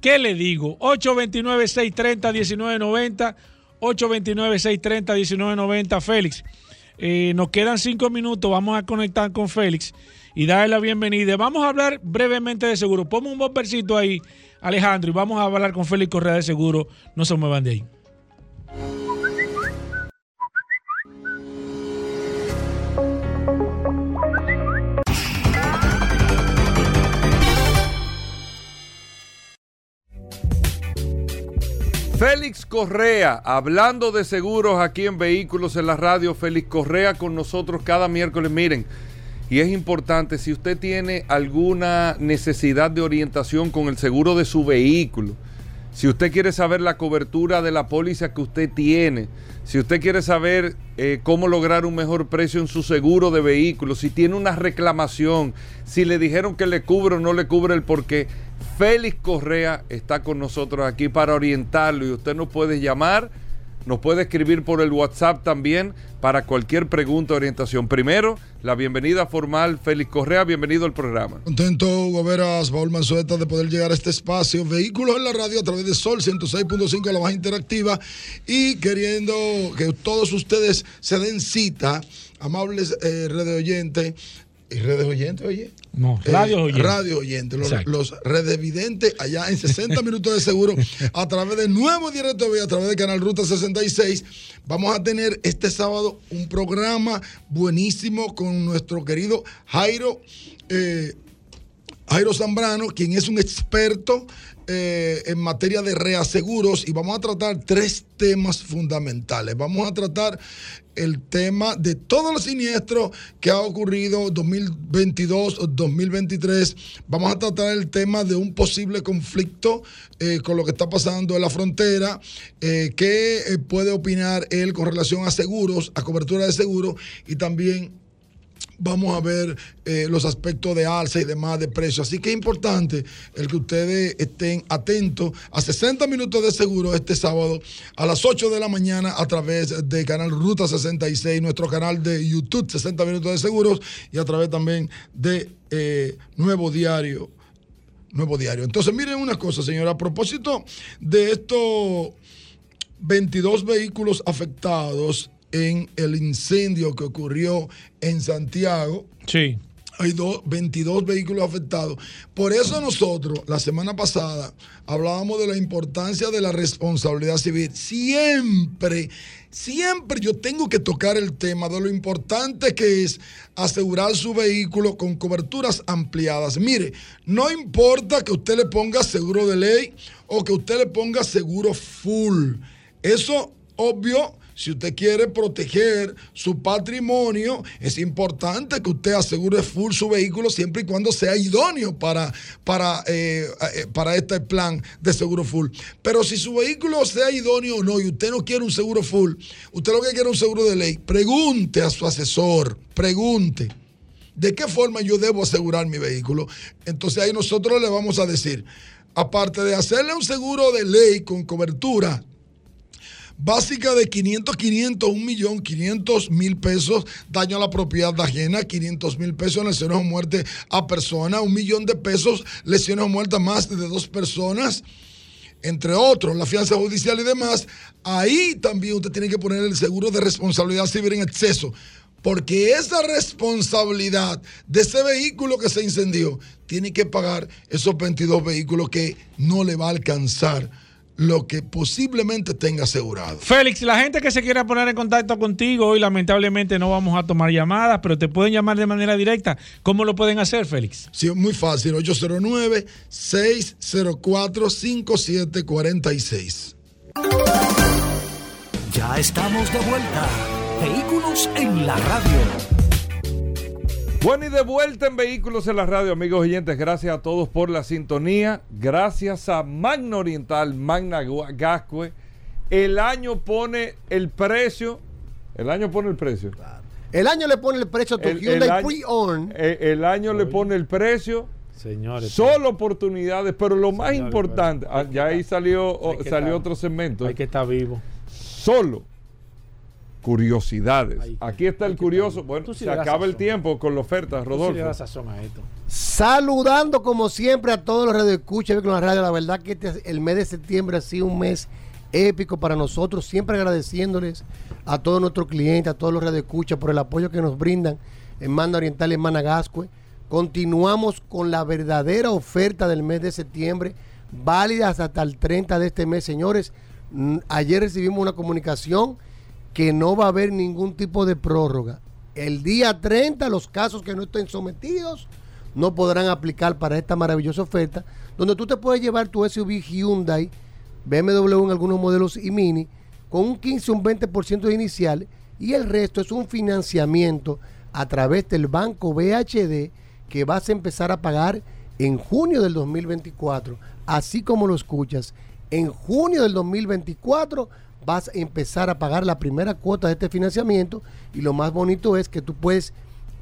¿Qué le digo? 829-630-1990. 829-630-1990. Félix, eh, nos quedan cinco minutos. Vamos a conectar con Félix y darle la bienvenida. Vamos a hablar brevemente de seguro. Ponme un bombercito ahí, Alejandro, y vamos a hablar con Félix Correa de Seguro. No se muevan de ahí. Félix Correa, hablando de seguros aquí en Vehículos en la Radio, Félix Correa con nosotros cada miércoles. Miren, y es importante, si usted tiene alguna necesidad de orientación con el seguro de su vehículo, si usted quiere saber la cobertura de la póliza que usted tiene, si usted quiere saber eh, cómo lograr un mejor precio en su seguro de vehículo, si tiene una reclamación, si le dijeron que le cubre o no le cubre el porqué, Félix Correa está con nosotros aquí para orientarlo y usted nos puede llamar Nos puede escribir por el WhatsApp también para cualquier pregunta o orientación. Primero, la bienvenida formal, Félix Correa, bienvenido al programa. Contento, Hugo Veras, Paul Manzueta, de poder llegar a este espacio. Vehículos en la radio a través de Sol 106.5, la más interactiva. Y queriendo que todos ustedes se den cita, amables eh, redes oyentes. ¿Y redes oyentes, oye? No, Eh, radio oyente. Radio oyente, los, los redevidentes allá en 60 minutos de seguro a través de Nuevo Directo a través de Canal Ruta 66. Vamos a tener este sábado un programa buenísimo con nuestro querido Jairo. eh, Jairo Zambrano, quien es un experto eh, en materia de reaseguros y vamos a tratar tres temas fundamentales. Vamos a tratar el tema de todos los siniestros que ha ocurrido 2022-2023. Vamos a tratar el tema de un posible conflicto eh, con lo que está pasando en la frontera. Eh, ¿Qué puede opinar él con relación a seguros, a cobertura de seguros y también vamos a ver eh, los aspectos de alza y demás de precios. Así que es importante el que ustedes estén atentos a 60 minutos de seguro este sábado a las 8 de la mañana a través de canal Ruta 66, nuestro canal de YouTube 60 minutos de seguros y a través también de eh, Nuevo Diario. Nuevo Diario. Entonces, miren una cosa, señora, a propósito de estos 22 vehículos afectados en el incendio que ocurrió en Santiago. Sí. Hay dos- 22 vehículos afectados. Por eso nosotros, la semana pasada, hablábamos de la importancia de la responsabilidad civil. Siempre, siempre yo tengo que tocar el tema de lo importante que es asegurar su vehículo con coberturas ampliadas. Mire, no importa que usted le ponga seguro de ley o que usted le ponga seguro full. Eso, obvio, si usted quiere proteger su patrimonio, es importante que usted asegure full su vehículo siempre y cuando sea idóneo para, para, eh, eh, para este plan de seguro full. Pero si su vehículo sea idóneo o no y usted no quiere un seguro full, usted lo que quiere es un seguro de ley, pregunte a su asesor, pregunte. ¿De qué forma yo debo asegurar mi vehículo? Entonces ahí nosotros le vamos a decir, aparte de hacerle un seguro de ley con cobertura, básica de 500, 500, 1 millón, 500 mil pesos, daño a la propiedad ajena, 500 mil pesos, lesiones o muerte a persona, un millón de pesos, lesiones o muerte a más de dos personas, entre otros, la fianza judicial y demás, ahí también usted tiene que poner el seguro de responsabilidad civil en exceso. Porque esa responsabilidad de ese vehículo que se incendió tiene que pagar esos 22 vehículos que no le va a alcanzar lo que posiblemente tenga asegurado. Félix, la gente que se quiera poner en contacto contigo, hoy lamentablemente no vamos a tomar llamadas, pero te pueden llamar de manera directa. ¿Cómo lo pueden hacer, Félix? Sí, muy fácil, 809-604-5746. Ya estamos de vuelta. Vehículos en la radio. Bueno, y de vuelta en Vehículos en la Radio, amigos oyentes. Gracias a todos por la sintonía. Gracias a Magna Oriental, Magna Gascue. El año pone el precio. El año pone el precio. El año le pone el precio a tu El, Hyundai año, Pre-Owned. eh, el año le pone el precio. Señores. Solo oportunidades, pero lo más importante, pero ah, ya ahí salió, salió estar- otro segmento. Hay que estar vivo. Solo curiosidades. Aquí está el curioso. Bueno, sí se acaba el tiempo con la oferta, Tú sí le das Rodolfo. sazón a esto. Saludando como siempre a todos los radioescuchas con la radio. La verdad que este, el mes de septiembre ha sido un mes épico para nosotros. Siempre agradeciéndoles a todos nuestros clientes, a todos los radioescuchas por el apoyo que nos brindan en Manda Oriental y en Managascue. Continuamos con la verdadera oferta del mes de septiembre, válidas hasta el 30 de este mes, señores. Ayer recibimos una comunicación que no va a haber ningún tipo de prórroga. El día 30 los casos que no estén sometidos no podrán aplicar para esta maravillosa oferta, donde tú te puedes llevar tu SUV Hyundai, BMW en algunos modelos y Mini, con un 15 o un 20% de inicial y el resto es un financiamiento a través del banco BHD que vas a empezar a pagar en junio del 2024, así como lo escuchas. En junio del 2024 vas a empezar a pagar la primera cuota de este financiamiento y lo más bonito es que tú puedes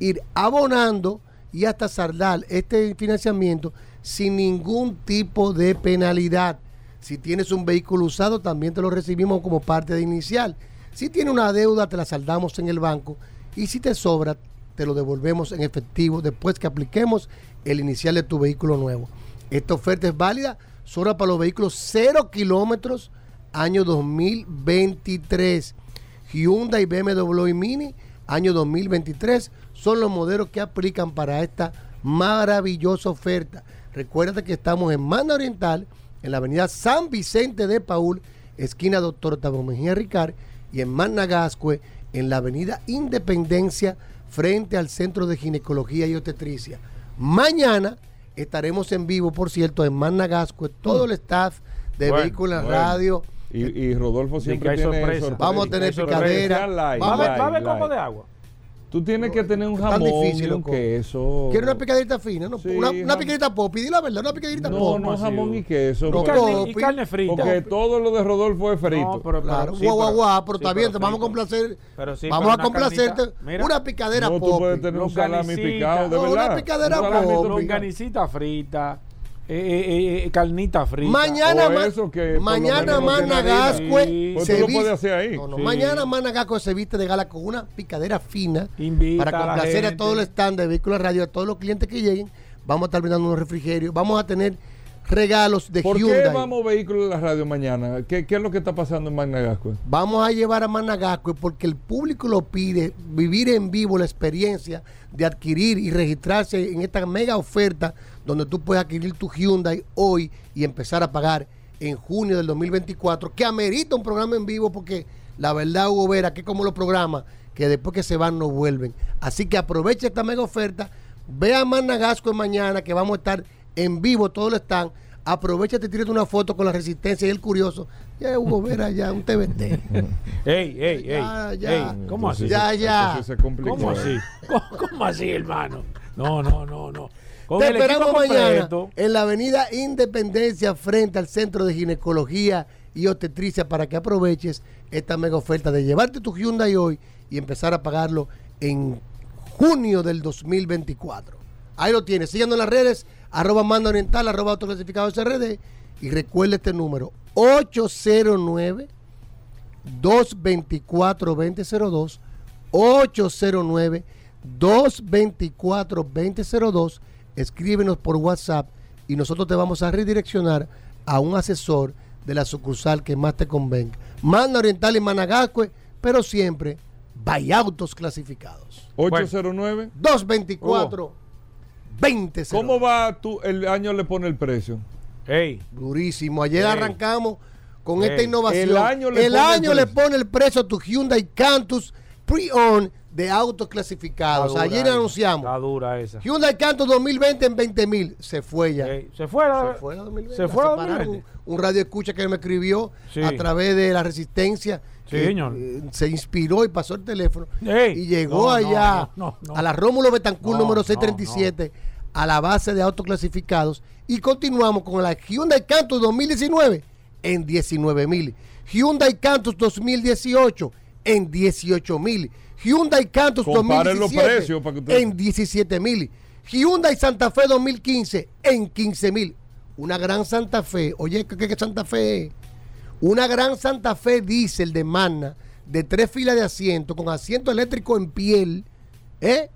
ir abonando y hasta saldar este financiamiento sin ningún tipo de penalidad. Si tienes un vehículo usado, también te lo recibimos como parte de inicial. Si tienes una deuda, te la saldamos en el banco. Y si te sobra, te lo devolvemos en efectivo después que apliquemos el inicial de tu vehículo nuevo. Esta oferta es válida solo para los vehículos 0 kilómetros año 2023. Hyundai, BMW y Mini, año 2023, son los modelos que aplican para esta maravillosa oferta. Recuerda que estamos en Manda Oriental, en la avenida San Vicente de Paul, esquina Doctor Tabo Mejía Ricard, y en Managascue, en la avenida Independencia, frente al Centro de Ginecología y Obstetricia. Mañana estaremos en vivo, por cierto, en Managascue, todo el staff de Bueno, Vehículos bueno. Radio. Y, y Rodolfo siempre tiene sorpresa. sorpresa. Vamos a tener picadera. Live, ¿Va a haber- a coco de agua? Tú tienes que tener un Tan jamón difícil, y un loco. queso. ¿Quieres una picadita fina? No, Sí, una, una jam- picadita pop. Y di la verdad, una picadita No, pop. no jamón y queso. No, Y porque- carne, y Popi. carne frita. Porque todo lo de Rodolfo es frito. No, pero- Claro, pero- sí, guau, guau, pero- guau, pero sí, está bien, te vamos a frito. complacer. Pero sí, vamos pero a una complacerte carnita, mira. una picadera no, pop. tú puedes tener un salami Longanicita. picado, de No, una verdad. picadera Un salami pop. Longanicita frita, eh, eh, eh, carnita frita. Mañana, ma- que mañana Managascue se lo viste- hacer ahí. No, no, Sí. Mañana Managascue se viste de gala con una picadera fina Invita para a la complacer a, gente. todo el stand de vehículos de radio, a todos los clientes que lleguen. Vamos a estar brindando unos refrigerios. Vamos a tener regalos de ¿Por Hyundai. qué vamos vehículos en la radio mañana? ¿Qué, qué es lo que está pasando en Managascue? Vamos a llevar a Managascue porque el público lo pide, vivir en vivo la experiencia de adquirir y registrarse en esta mega oferta donde tú puedes adquirir tu Hyundai hoy y empezar a pagar en junio del 2024, que amerita un programa en vivo porque la verdad, Hugo Vera, que como los programas, que después que se van no vuelven. Así que aprovecha esta mega oferta, ve a Managascue mañana que vamos a estar en vivo, todos lo están. Aprovechate, tírate una foto con la resistencia y el curioso. Ya Hugo Vera, ya un TBT. *laughs* Ey, ey, ey. Ya, ya. ey, ¿Cómo así? Ya, ya. ¿Cómo así? ¿Cómo, cómo así, hermano? No, no, no, no. Con Te esperamos mañana completo. en la avenida Independencia frente al Centro de Ginecología y Obstetricia para que aproveches esta mega oferta de llevarte tu Hyundai hoy y empezar a pagarlo en junio del 2024. Ahí lo tienes. Síganos en las redes, arroba manda oriental, arroba autoclasificado SRD y recuerde este número 809 224-2002, 809-224-2002. Escríbenos por WhatsApp y nosotros te vamos a redireccionar a un asesor de la sucursal que más te convenga. Manda Oriental y Managascue, pero siempre vaya autos clasificados. 809. 224 20 ¿Cómo va tú? El año le pone el precio. Ey, Durísimo. Ayer Ey. arrancamos con Ey. esta innovación. El año le El pone el año le precio. pone el precio a tu Hyundai Cantus Pre-Owned de autos clasificados. dura Ayer esa, anunciamos. Está dura esa. Hyundai Cantus 2020 en 20 mil. Se fue ya. Ey, se fue la, Se fue la 2020. Se fue la La separaron. 2020. Un, un radio escucha que me escribió Sí. a través de la resistencia. Sí, señor. eh, se inspiró y pasó el teléfono. Ey, y llegó no, allá no, no, no. a la Rómulo Betancourt número no, 637 a la base de autos clasificados. Y continuamos con la Hyundai Cantus 2019 en 19 mil. Hyundai Cantus 2018 en 18 mil. Hyundai Cantus Comparen los 2017 precios para que ustedes- en 17 mil. Hyundai Santa Fe 2015 en 15 mil. Una gran Santa Fe. Oye, ¿qué, qué Santa Fe es? Una gran Santa Fe diésel de Magna de tres filas de asiento con asiento eléctrico en piel, ¿eh?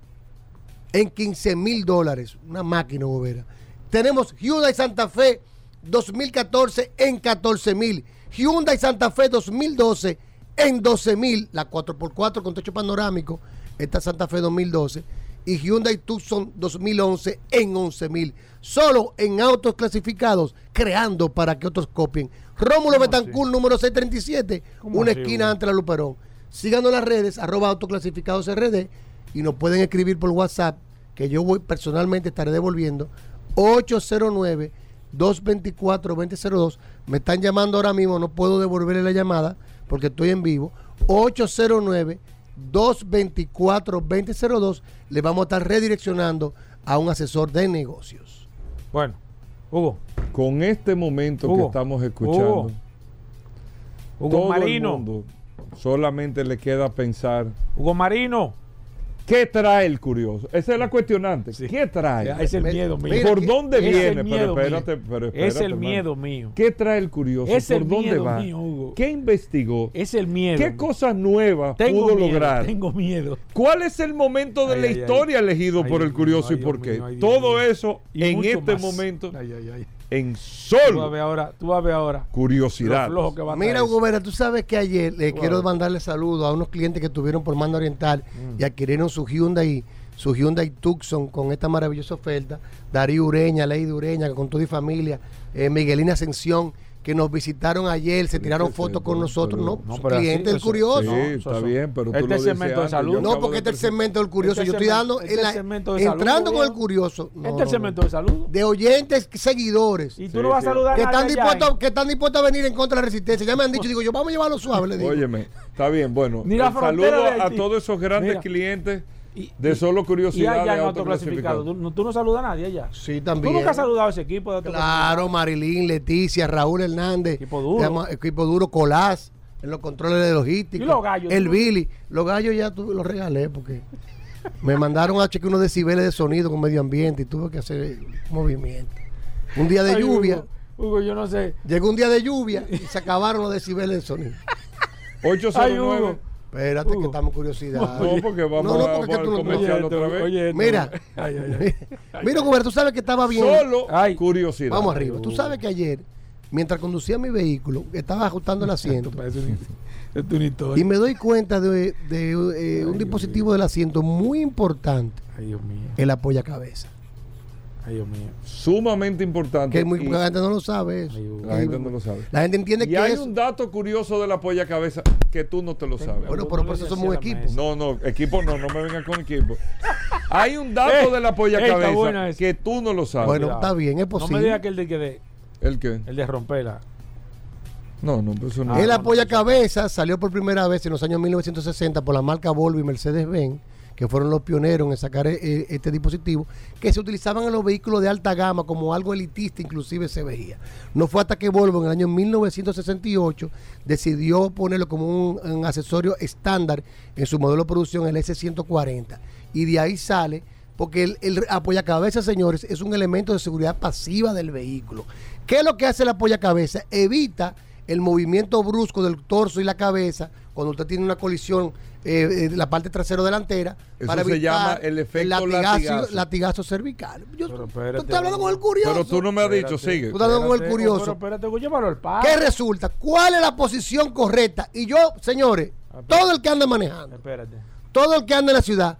En 15 mil dólares. Una máquina, bobera. Tenemos Hyundai Santa Fe 2014 en 14 mil. Hyundai Santa Fe 2012 en 12 mil. La 4x4 con techo panorámico. Esta Santa Fe 2012. Y Hyundai Tucson 2011 en 11 mil. Solo en autos clasificados, creando para que otros copien. Rómulo ¿Cómo Betancourt, número 637, ¿Cómo una así, esquina ante la Luperón. Síganos en las redes, arroba autoclasificados RD, y nos pueden escribir por WhatsApp, que yo voy personalmente estaré devolviendo, 809-224-2002. Me están llamando ahora mismo, no puedo devolverle la llamada porque estoy en vivo. 809-224-2002. Le vamos a estar redireccionando a un asesor de negocios. Bueno, Hugo. Con este momento que estamos escuchando, Hugo, Hugo todo Marino. el mundo solamente le queda pensar Hugo Marino. ¿Qué trae el curioso? Esa es la cuestionante. ¿Qué trae? Es el miedo mío. ¿Por dónde es el viene? Pero espérate, pero Es espérate, el hermano. miedo mío. ¿Qué trae el curioso? Es ¿Por el dónde miedo va? mío, Hugo. ¿Qué investigó? Es el miedo. ¿Qué cosas nuevas Tengo pudo miedo, lograr? Tengo miedo. ¿Cuál es el momento de Ay, la ay, ay. historia elegido Ay, por el curioso y por qué? Todo eso en este más. momento Ay, ay, ay. En Tú vas a solo ver ahora. Tú vas a ver ahora. curiosidad. Lo que va a Mira, Hugo. Vera, tú sabes que ayer le Wow. quiero mandarle saludos a unos clientes que estuvieron por Manda Oriental y adquirieron su Hyundai, su Hyundai Tucson con esta maravillosa oferta. Darío Ureña, Lady Ureña, con toda y familia, eh, Miguelina Ascensión, que nos visitaron ayer, se tiraron fotos sí, con pero- nosotros, pero- ¿no? No, clientes del curioso. Sí, No, está eso- bien, pero tú Este lo es segmento de salud. No, porque este es el segmento del curioso. Este Yo estoy dando. este en la- es segmento de salud, entrando con el curioso. no, este es el segmento de salud. De oyentes, seguidores. Y tú Sí, no vas sí. a saludar Que a están, dispuestos, ¿eh? que están dispuestos a venir en contra de la resistencia. Ya me han dicho, *laughs* digo yo, vamos a llevarlo suave, le digo. Óyeme, está bien, bueno. Ni la el frontera saludo a todos esos grandes Mira. clientes Y- de y- solo Y curiosidad allá de en autoclasificado. Tú, no- tú no saludas a nadie allá. Sí, Tú también. nunca has saludado a ese equipo de. Claro, Marilyn, Leticia, Raúl Hernández. Equipo duro. Llama Equipo duro, Colás, en los controles de logística. ¿Y los gallos? El ¿Tú? Billy. Los gallos ya tuve, los regalé porque *laughs* me mandaron a chequear unos decibeles de sonido con medio ambiente y tuve que hacer movimiento. Un día de Ay, lluvia. Hugo, Hugo, yo no sé. Llegó un día de lluvia y se acabaron los decibeles de sonido. 809. Hugo. Espérate que estamos en curiosidad. *laughs* No, porque vamos, No, no, a- porque tú no- al comercial Oye, otra esto, vez. oye, esto. Mira. Ay, ay, ay. *laughs* Mira, Gobert, tú sabes que estaba bien. Solo Ay. curiosidad. Vamos arriba. Tú sabes que ayer, mientras conducía mi vehículo, estaba ajustando el *laughs* asiento. Esto parece un- esto es una historia. Y me doy cuenta de, de, eh, un dispositivo del asiento muy importante, Ay, Dios mío. el apoyacabeza. Ay, Dios mío. Sumamente importante. Que muy, y la gente no lo sabe eso. Ay, la gente no lo sabe. La gente entiende Y que hay es. un dato curioso de la polla cabeza que tú no te lo sabes. Bueno, No pero por eso somos equipo. No, no, equipo no, no me vengan con equipo. Hay un dato *laughs* Eh, de la polla eh, cabeza que tú no lo sabes. Bueno, Cuidado. está bien, es No me posible. digas que el de, que de, ¿El qué? el de romperla. No, no, eso no. Ah, el no, apoyacabeza salió por primera vez en los años 1960 por la marca Volvo y Mercedes-Benz, que fueron los pioneros en sacar eh, este dispositivo, que se utilizaban en los vehículos de alta gama como algo elitista, inclusive se veía. No fue hasta que Volvo en el año 1968 decidió ponerlo como un, un accesorio estándar en su modelo de producción, el S140. Y de ahí sale, porque el, el apoyacabezas, señores, es un elemento de seguridad pasiva del vehículo. ¿Qué es lo que hace el apoyacabezas? Evita el movimiento brusco del torso y la cabeza cuando usted tiene una colisión eh, eh, la parte trasero delantera Eso se llama el efecto latigazo. latigazo cervical. Yo, Pero tú espérate, estás hablando con el curioso. Pero tú no me has dicho, Espérate. sigue. Tú estás hablando con el Espérate, curioso. Pero espérate. ¿Qué resulta? ¿Cuál es la posición correcta? Y yo, señores, Ah, todo el que anda manejando, Espérate. todo el que anda en la ciudad,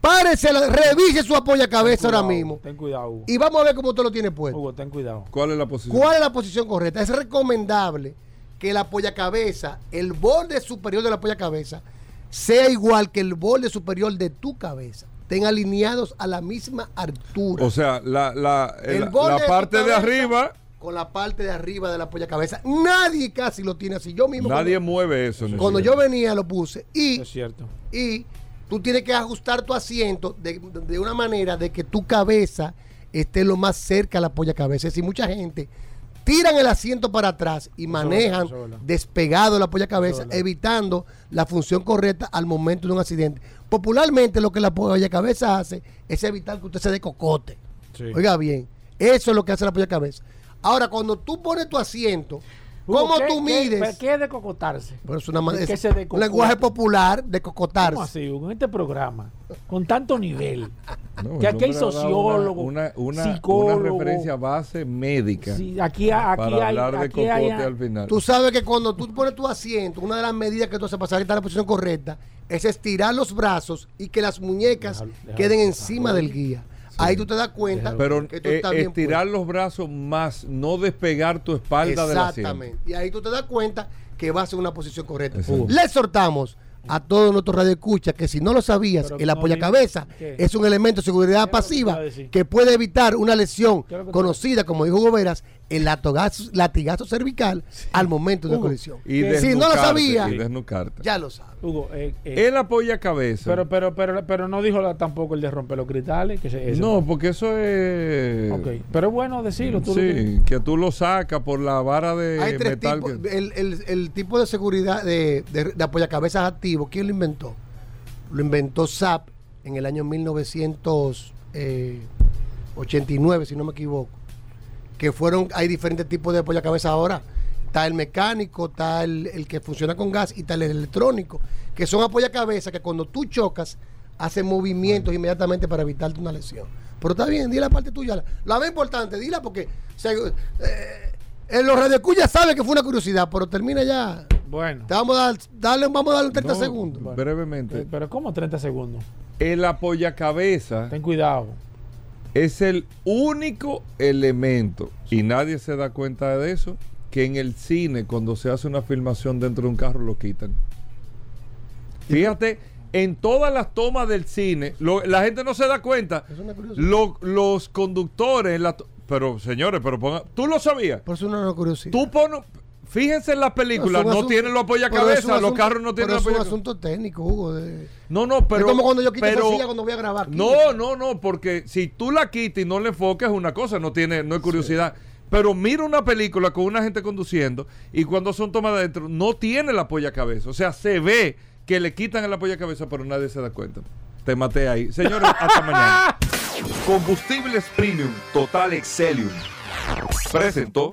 párese, revise su apoya cabeza Ten ahora cuidado, mismo. Ten cuidado, Hugo. Y vamos a ver cómo usted lo tiene puesto. Hugo, ten cuidado. ¿Cuál es la posición? ¿Cuál es la posición correcta? Es recomendable que el apoyacabeza, el borde superior de la apoyacabeza, sea igual que el borde superior de tu cabeza. Estén alineados a la misma altura. O sea, la, la, El la- parte de cabeza arriba, con la parte de arriba de la apoyacabeza. Nadie casi lo tiene así. Yo mismo. nadie cuando, mueve eso. cuando yo venía lo puse. Y, es cierto. y tú tienes que ajustar tu asiento de, de una manera de que tu cabeza esté lo más cerca a la apoyacabeza. Es decir, mucha gente tiran el asiento para atrás y manejan despegado la es verdad. evitando la función correcta al momento de un accidente. Popularmente lo que la apoyacabeza hace es evitar que usted se dé cocote. Sí. Oiga bien, eso es lo que hace la apoyacabeza. Ahora, cuando tú pones tu asiento, ¿cómo ¿qué- tú mides? ¿Qué es de cocotarse? Es un lenguaje popular de cocotarse. ¿Cómo así? En este programa, con tanto nivel, No, que aquí hay hombre ha dado sociólogo, una, una, una, psicólogo. una referencia base médica sí, aquí, aquí para hay, hablar de aquí cocote hay- al final. Tú sabes que cuando tú pones tu asiento, una de las medidas que tú haces para salir en la posición correcta es estirar los brazos y que las muñecas Déjalo, déjalo, queden déjalo. encima del guía. Ahí tú te das cuenta Pero que tú eh, estás bien estirar los brazos más, no despegar tu espalda del asiento. Exactamente. Y ahí tú te das cuenta que vas en una posición correcta. Exacto. Le exhortamos a todos nuestros radioescuchas que si no lo sabías, Pero el no apoyacabeza ¿qué? es un elemento de seguridad ¿Qué es lo que te pasiva que puede evitar una lesión ¿Qué es lo que te- conocida, como dijo Goberas, el latigazo, latigazo cervical al momento de una Hugo, colisión. Y Si no lo sabía, y ya lo sabes. Hugo, eh, eh, Él apoya cabeza. pero, pero, pero, pero no dijo la- tampoco el de romper los cristales. Que se- ese- no, porque eso es. Pero es bueno decirlo. Tú lo que tú lo sacas por la vara de Hay tres metal. tipos. que- El, el- el tipo de seguridad de, de, de apoyacabezas activo, ¿quién lo inventó? Lo inventó SAP en el año 1989, si no me equivoco, que fueron, hay diferentes tipos de apoyacabezas ahora. Está el mecánico, está el, el que funciona con gas y está el electrónico, que son apoyacabezas que cuando tú chocas, hacen movimientos inmediatamente para evitarte una lesión. Pero está bien, di la parte tuya. La, la más importante, dila porque se- eh, en los radioescuchas sabe que fue una curiosidad, pero termina ya. Bueno. Te vamos a dar, dale, vamos a darle 30 No, segundos. Brevemente. Eh, Pero ¿cómo 30 segundos? El apoyacabeza Ten cuidado. es el único elemento, y nadie se da cuenta de eso, que en el cine, cuando se hace una filmación dentro de un carro, lo quitan. Fíjate, en todas las tomas del cine, lo- la gente no se da cuenta. Es una curiosidad. Lo- los conductores, en la to- pero señores, pero ponga, ¿tú lo sabías? Por eso no es una curiosidad. Tú pones, fíjense en las películas, no asunto- tienen los apoyacabezas, los asunto- carros no tienen pero es un apoyacabezas. asunto técnico, Hugo. de- No, no, pero. es como cuando yo quito pero- esa silla cuando voy a grabar. aquí. No, no, no, porque si tú la quitas y no le enfocas es una cosa, no tiene, no es curiosidad. Pero mira una película con una gente conduciendo y cuando son tomadas adentro no tiene el apoyacabeza. O sea, se ve que le quitan el apoyacabeza, pero nadie se da cuenta. Te maté ahí. Señores, *laughs* hasta mañana. Combustibles Premium Total Excelium. Presentó.